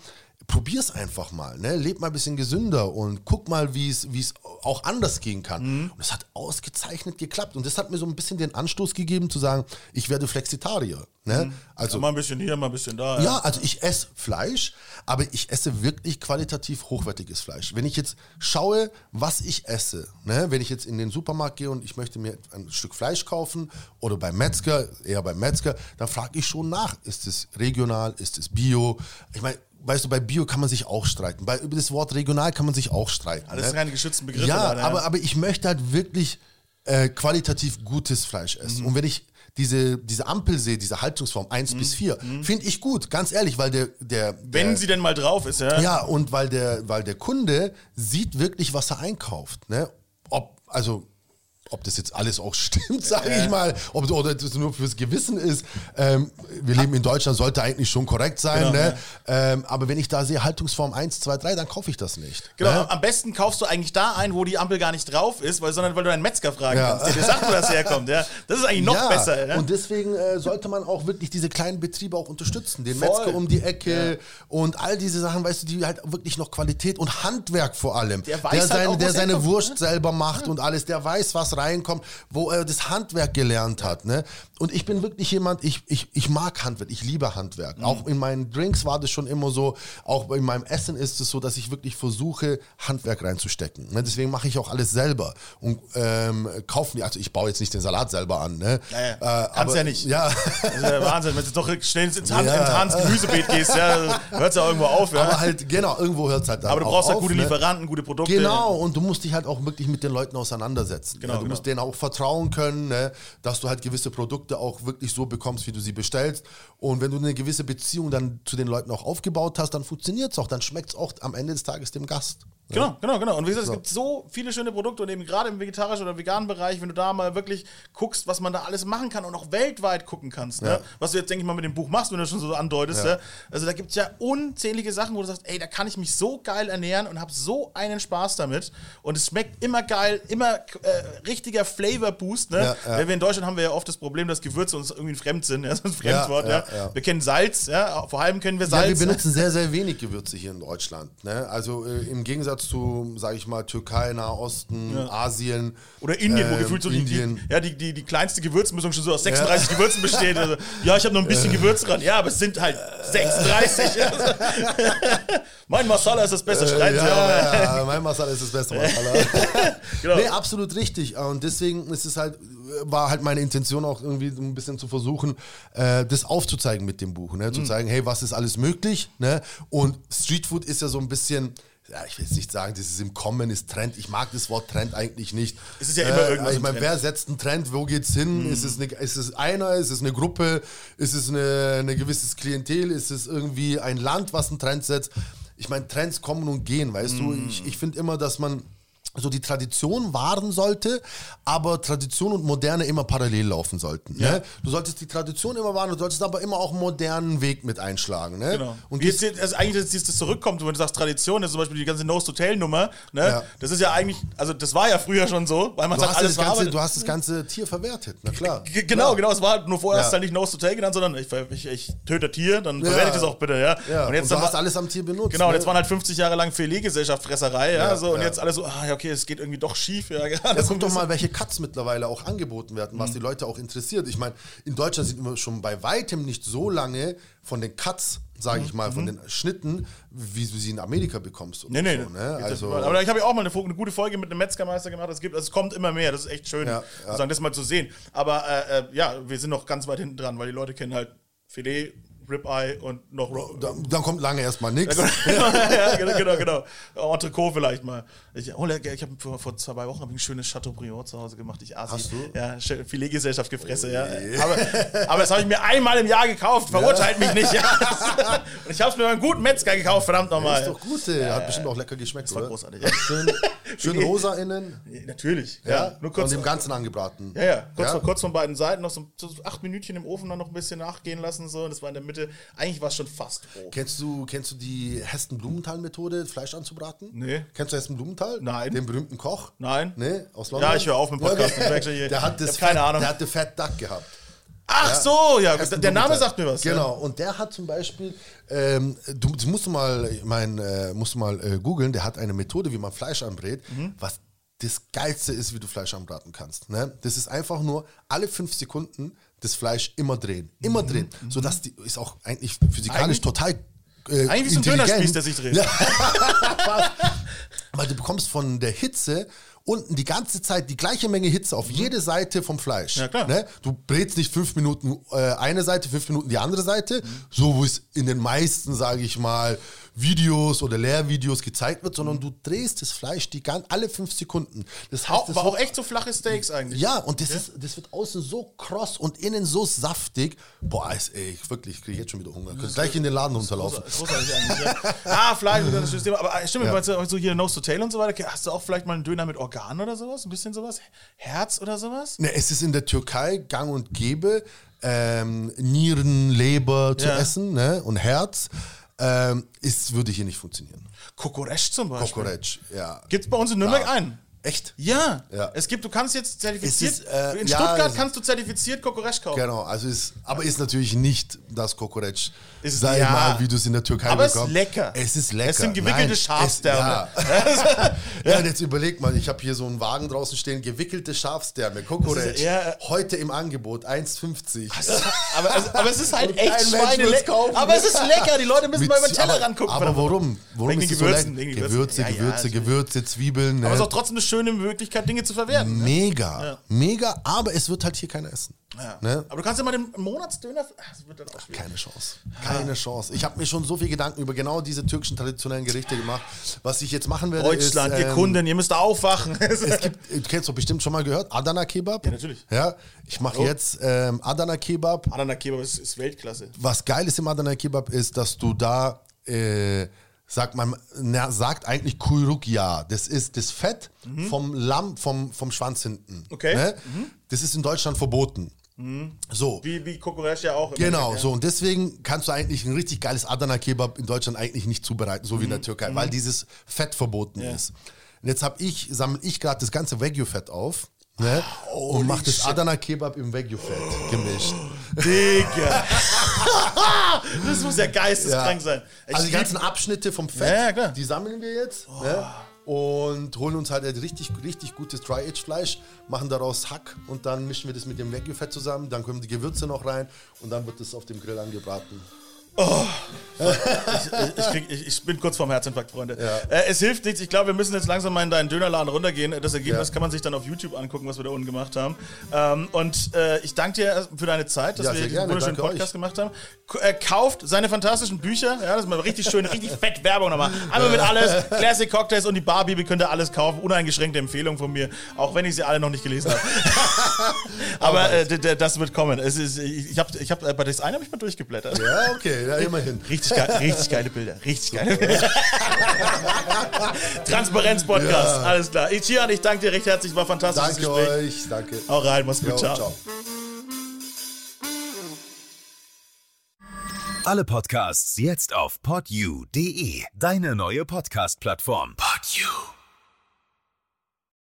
probier's einfach mal, ne? Leb mal ein bisschen gesünder und guck mal, wie es wie es auch anders gehen kann. Und es hat ausgezeichnet geklappt und das hat mir so ein bisschen den Anstoß gegeben zu sagen, ich werde Flexitarier, ne? Also mal ein bisschen hier, mal ein bisschen da. ja, also ich esse Fleisch, aber ich esse wirklich qualitativ hochwertiges Fleisch. Wenn ich jetzt schaue, was ich esse, ne, wenn ich jetzt in den Supermarkt gehe und ich möchte mir ein Stück Fleisch kaufen oder beim Metzger, eher beim Metzger, dann frage ich schon nach, ist es regional, ist es bio? Ich meine, weißt du, bei Bio kann man sich auch streiten. Bei, über das Wort regional kann man sich auch streiten. Alles ne? keine geschützten Begriffe. Ja, leider, aber, aber ich möchte halt wirklich äh, qualitativ gutes Fleisch essen. Mhm. Und wenn ich diese, diese Ampel sehe, diese Haltungsform 1 bis 4, finde ich gut, ganz ehrlich, weil der, der, Mhm. Wenn der sie denn mal drauf ist, ja. ja, und weil der, weil der Kunde sieht wirklich, was er einkauft. Ne? Ob, also ob das jetzt alles auch stimmt, sage ich mal, ob, oder das nur fürs Gewissen ist. Ähm, wir leben in Deutschland, sollte eigentlich schon korrekt sein. Genau, ne? ähm, aber wenn ich da sehe Haltungsform 1, 2, 3, dann kaufe ich das nicht. Genau, Ne? am besten kaufst du eigentlich da ein, wo die Ampel gar nicht drauf ist, weil, sondern weil du einen Metzger fragen Ja. kannst, der dir sagt, wo das herkommt. Ja. Das ist eigentlich noch ja, besser. Ja. Und deswegen äh, sollte man auch wirklich diese kleinen Betriebe auch unterstützen. Den Voll. Metzger um die Ecke und all diese Sachen, weißt du, die halt wirklich noch Qualität und Handwerk vor allem. Der weiß der, halt seine, auch, der seine Wurst selber macht und alles, der weiß, was reinkommt, wo er das Handwerk gelernt hat. Ne? Und ich bin wirklich jemand, ich, ich, ich mag Handwerk, ich liebe Handwerk. Mhm. Auch in meinen Drinks war das schon immer so, auch in meinem Essen ist es so, dass ich wirklich versuche, Handwerk reinzustecken. Ne? Deswegen mache ich auch alles selber und ähm, kaufen, also ich baue jetzt nicht den Salat selber an. Ne? Ja, ja. Äh, Kannst aber- ja nicht. Ja, Das ist ja Wahnsinn, wenn du doch schnell ins, Hans, Ja. ins Gemüsebeet gehst, ja, hört es ja irgendwo auf. Ja. aber halt, genau, irgendwo hört es halt dann Aber du auch brauchst halt auf, gute ne? Lieferanten, gute Produkte. Genau, und du musst dich halt auch wirklich mit den Leuten auseinandersetzen. Genau, ja, du genau. musst denen auch vertrauen können, ne, dass du halt gewisse Produkte auch wirklich so bekommst, wie du sie bestellst. Und wenn du eine gewisse Beziehung dann zu den Leuten auch aufgebaut hast, dann funktioniert es auch, dann schmeckt es auch am Ende des Tages dem Gast. Genau, genau, genau. Und wie gesagt, es gibt so viele schöne Produkte und eben gerade im vegetarischen oder veganen Bereich, wenn du da mal wirklich guckst, was man da alles machen kann und auch weltweit gucken kannst. Ne? Ja. Was du jetzt, denke ich mal, mit dem Buch machst, wenn du das schon so andeutest. Ja. Ja. Also da gibt es ja unzählige Sachen, wo du sagst, ey, da kann ich mich so geil ernähren und habe so einen Spaß damit. Und es schmeckt immer geil, immer äh, richtiger Flavor-Boost. Ne? Ja, ja. Wir in Deutschland haben wir ja oft das Problem, dass Gewürze uns irgendwie fremd sind. Ja? Das ist ein Fremdwort. Ja. Wir kennen Salz, ja? vor allem kennen wir Salz. Wir ne? benutzen sehr, sehr wenig Gewürze hier in Deutschland. Ne? Also äh, im Gegensatz zu, sage ich mal, Türkei, Nahosten, Asien. Oder Indien, wo ähm, gefühlt so die, die, Indien. ja, die, die, die kleinste Gewürzmischung schon so aus 36 Gewürzen besteht. Also, ja, ich habe noch ein bisschen Gewürz dran. Ja, aber es sind halt 36. mein Masala ist das Beste, sie auch. Ja, ja, mein Masala ist das beste Masala. Genau. Nee, absolut richtig. Und deswegen ist es halt, war halt meine Intention auch irgendwie so ein bisschen zu versuchen, äh, das aufzuzeigen mit dem Buch. Ne? Mhm. Zu zeigen, hey, was ist alles möglich? Ne? Und Streetfood ist ja so ein bisschen. Ja, ich will jetzt nicht sagen, das ist im Kommen, ist Trend. Ich mag das Wort Trend eigentlich nicht. Es ist ja immer irgendwas Ich im meine, wer setzt einen Trend? Wo geht's hin? Ist, es eine, ist es einer? Ist es eine Gruppe? Ist es eine, eine gewisses Klientel? Ist es irgendwie ein Land, was einen Trend setzt? Ich meine, Trends kommen und gehen, weißt du? Ich, ich finde immer, dass man so die Tradition wahren sollte, aber Tradition und Moderne immer parallel laufen sollten. Ne? Du solltest die Tradition immer wahren, du solltest aber immer auch einen modernen Weg mit einschlagen. Ne? Genau. Und jetzt, also eigentlich, dass das zurückkommt, wenn du sagst Tradition, das ist zum Beispiel die ganze Nose-to-Tail-Nummer, ne? Ja. das ist ja eigentlich, also das war ja früher schon so, weil man du, sagt, hast alles das ganze, du hast das ganze Tier verwertet, na klar. G- Genau, Klar. genau, es war nur vorher Ja. hast du halt nicht Nose-to-Tail genannt, sondern ich, ich, ich töte Tier, dann Ja. verwerte ich das auch bitte, ja. Ja. Und jetzt du dann hast alles am Tier benutzt. Genau, und ne? jetzt waren halt 50 Jahre lang Filetgesellschaft, Fresserei, ja, Ja, so, und ja. jetzt alle so, ah, ja, okay, es geht irgendwie doch schief, ja. Ja, guck doch mal, welche Cuts mittlerweile auch angeboten werden, Mhm. was die Leute auch interessiert. Ich meine, in Deutschland sind wir schon bei weitem nicht so lange von den Cuts, sage ich mal, von den Schnitten, wie du sie in Amerika bekommst. Mhm. Nee, nee, so, nee. ne? Also, aber ich habe ja auch mal eine, eine gute Folge mit einem Metzgermeister gemacht. Es, gibt, also es kommt immer mehr. Das ist echt schön, Ja, ja. Das mal zu sehen. Aber äh, äh, ja, wir sind noch ganz weit hinten dran, weil die Leute kennen halt Filet, Ribeye und noch Ro da, dann kommt lange erstmal nichts. ja, genau, genau, genau. Entrecot vielleicht mal. Ich, oh, ich habe vor, vor zwei Wochen ein schönes Chateaubriand zu Hause gemacht. Ich Asi. Hast du? Ja, Sch- Filetgesellschaft gefressen, ja. Aber, aber das habe ich mir einmal im Jahr gekauft. Verurteilt mich nicht. Ja. Und ich habe es mir beim guten Metzger gekauft, verdammt nochmal. Ist doch gut, ey. hat bestimmt auch lecker geschmeckt, war oder? großartig, ja. Schön, schön rosa innen. Natürlich, ja. Ja, Nur kurz. Und dem Ganzen angebraten. Ja, ja, kurz, Ja? Von, kurz von beiden Seiten, noch so, so acht Minütchen im Ofen dann noch ein bisschen nachgehen lassen. So. Und das war in der Mitte. Eigentlich war es schon fast roh. Kennst du, kennst du die Hessen-Blumenthal-Methode, Fleisch anzubraten? Nee. Kennst du Hessen-Blumenthal? Nein. Den berühmten Koch? Nein. Nee, aus London? Ja, ich höre auf mit dem Podcast. Der hat das hab keine Fat, Ahnung. Der hatte Fat Duck gehabt. Ach so, ja, Hessen der Name sagt mir was. Genau, und der hat zum Beispiel, ähm, du, musst du mal, mein, äh, musst du mal äh, googeln, der hat eine Methode, wie man Fleisch anbrät, Mhm. was das Geilste ist, wie du Fleisch anbraten kannst. Ne? Das ist einfach nur alle fünf Sekunden das Fleisch immer drehen. Immer drehen. Sodass die ist auch eigentlich physikalisch Mhm. Eigentlich- total. Äh, Eigentlich wie so ein. Dönerspieß, der sich dreht. Weil du bekommst von der Hitze unten die ganze Zeit die gleiche Menge Hitze auf jede Seite vom Fleisch. Mhm. Ja, klar. Ne? Du brätst nicht fünf Minuten äh, eine Seite, fünf Minuten die andere Seite, Mhm. so wo es in den meisten, sage ich mal, Videos oder Lehrvideos gezeigt wird, sondern du drehst das Fleisch die gan alle fünf Sekunden. Das heißt, das war auch echt so flache Steaks eigentlich. ja, und das, ist, das wird außen so kross und innen so saftig. Boah, ist, ey, ich wirklich, ich kriege jetzt schon wieder Hunger. Könnt gleich in den Laden runterlaufen. Großartig eigentlich, ja. Ah, Fleisch ist ein schönes Thema. Aber äh, stimmt, Ja. du so hier Nose to Tail und so weiter, hast du auch vielleicht mal einen Döner mit Organ oder sowas? Ein bisschen sowas? Herz oder sowas? Ne, es ist in der Türkei gang und gäbe, ähm, Nieren, Leber zu Ja. essen ne? und Herz. Ähm, ist, würde hier nicht funktionieren. Kokoresch zum Beispiel. Kokoretsch, ja. Gibt's bei uns in Nürnberg Ja. einen? Echt? Ja. Ja. Es gibt, du kannst jetzt zertifiziert. Es ist, äh, in ja, Stuttgart es- kannst du zertifiziert Kokoresch kaufen. Genau, also ist, aber ist natürlich nicht das Kokoretsch, Ist- sag ja. mal, wie du es in der Türkei Aber es ist bekommst. lecker. Es ist lecker. Es sind gewickelte Nein, Schafsdärme. Es, ja. ja, und jetzt überleg mal, ich habe hier so einen Wagen draußen stehen, gewickelte Schafsdärme, Kokoretsch, ja- heute im Angebot, 1,50. Aber, es- aber es ist halt echt kaufen. Aber es ist lecker. Die Leute müssen Mit- mal über den Teller aber- rangucken. Aber warum? Warum Wegen ist so Gewürzen, lecker? wegen Gewürze, Gewürze, natürlich. Gewürze, Zwiebeln. Ne? Aber es ist auch trotzdem eine schöne Möglichkeit, Dinge zu verwerten. ne? Mega, mega, aber es wird halt hier keiner essen. Ne? Aber du kannst ja mal den Monatsdöner. Ach, Das wird dann auch schwierig. Keine Chance. Keine Chance. Ich habe mir schon so viel Gedanken über genau diese türkischen traditionellen Gerichte gemacht. Was ich jetzt machen werde, Deutschland, ist... ihr ähm, Kunden, ihr müsst aufwachen. Es gibt, du kennst doch bestimmt schon mal gehört, Adana Kebab. Ja, natürlich. Ja, ich mache jetzt ähm, Adana Kebab. Adana Kebab ist, ist Weltklasse. Was geil ist im Adana Kebab ist, dass du da, äh, sagt man, na, sagt eigentlich Kuyruk ja. Das ist das Fett vom Lamm, vom, vom Schwanz hinten. Mhm. Okay. Ne? Das ist in Deutschland verboten. So. Wie, wie Kokoresch ja auch. Genau, so. Und deswegen kannst du eigentlich ein richtig geiles Adana Kebab in Deutschland eigentlich nicht zubereiten, so wie in Mhm. der Türkei, weil dieses Fett verboten ist. Und jetzt habe ich, sammle ich gerade das ganze Wagyu-Fett auf. Ne? und mache das Adana Kebab im Wagyu-Fett gemischt. Ja. Digga. das muss ja geisteskrank sein. Ich also die ganzen Abschnitte vom Fett, Ja, ja, die sammeln wir jetzt. Ne? Und holen uns halt ein richtig, richtig gutes Dry-Aged-Fleisch, machen daraus Hack und dann mischen wir das mit dem Wagyu-Fett zusammen. Dann kommen die Gewürze noch rein und dann wird das auf dem Grill angebraten. Ich, krieg, ich, ich bin kurz vorm Herzinfarkt, Freunde. Äh, es hilft nichts. Ich glaube, wir müssen jetzt langsam mal in deinen Dönerladen runtergehen. Das Ergebnis Ja. kann man sich dann auf YouTube angucken, was wir da unten gemacht haben. Ähm, und äh, ich danke dir für deine Zeit, dass Ja, wir diesen gerne. wunderschönen Danke Podcast euch. gemacht haben. K äh, kauft seine fantastischen Bücher. Ja, das ist mal richtig schön, richtig fett Werbung nochmal. Einmal mit alles. Classic Cocktails und die Barbibel könnt ihr alles kaufen. Uneingeschränkte Empfehlung von mir, auch wenn ich sie alle noch nicht gelesen habe. Aber äh, das wird kommen. Ist, ich ich habe ich hab, äh, bei das eine habe ich mal durchgeblättert. Ja, okay, ja, immerhin. Richtig, geil, richtig geile Bilder. Richtig geile Bilder. Transparenz-Podcast, alles klar. Ichian, ich danke dir recht herzlich, war ein fantastisches Danke Gespräch. euch, danke. Hau rein, mach's gut, Jo, ciao. ciao. Alle Podcasts jetzt auf podyou.de, deine neue Podcast-Plattform.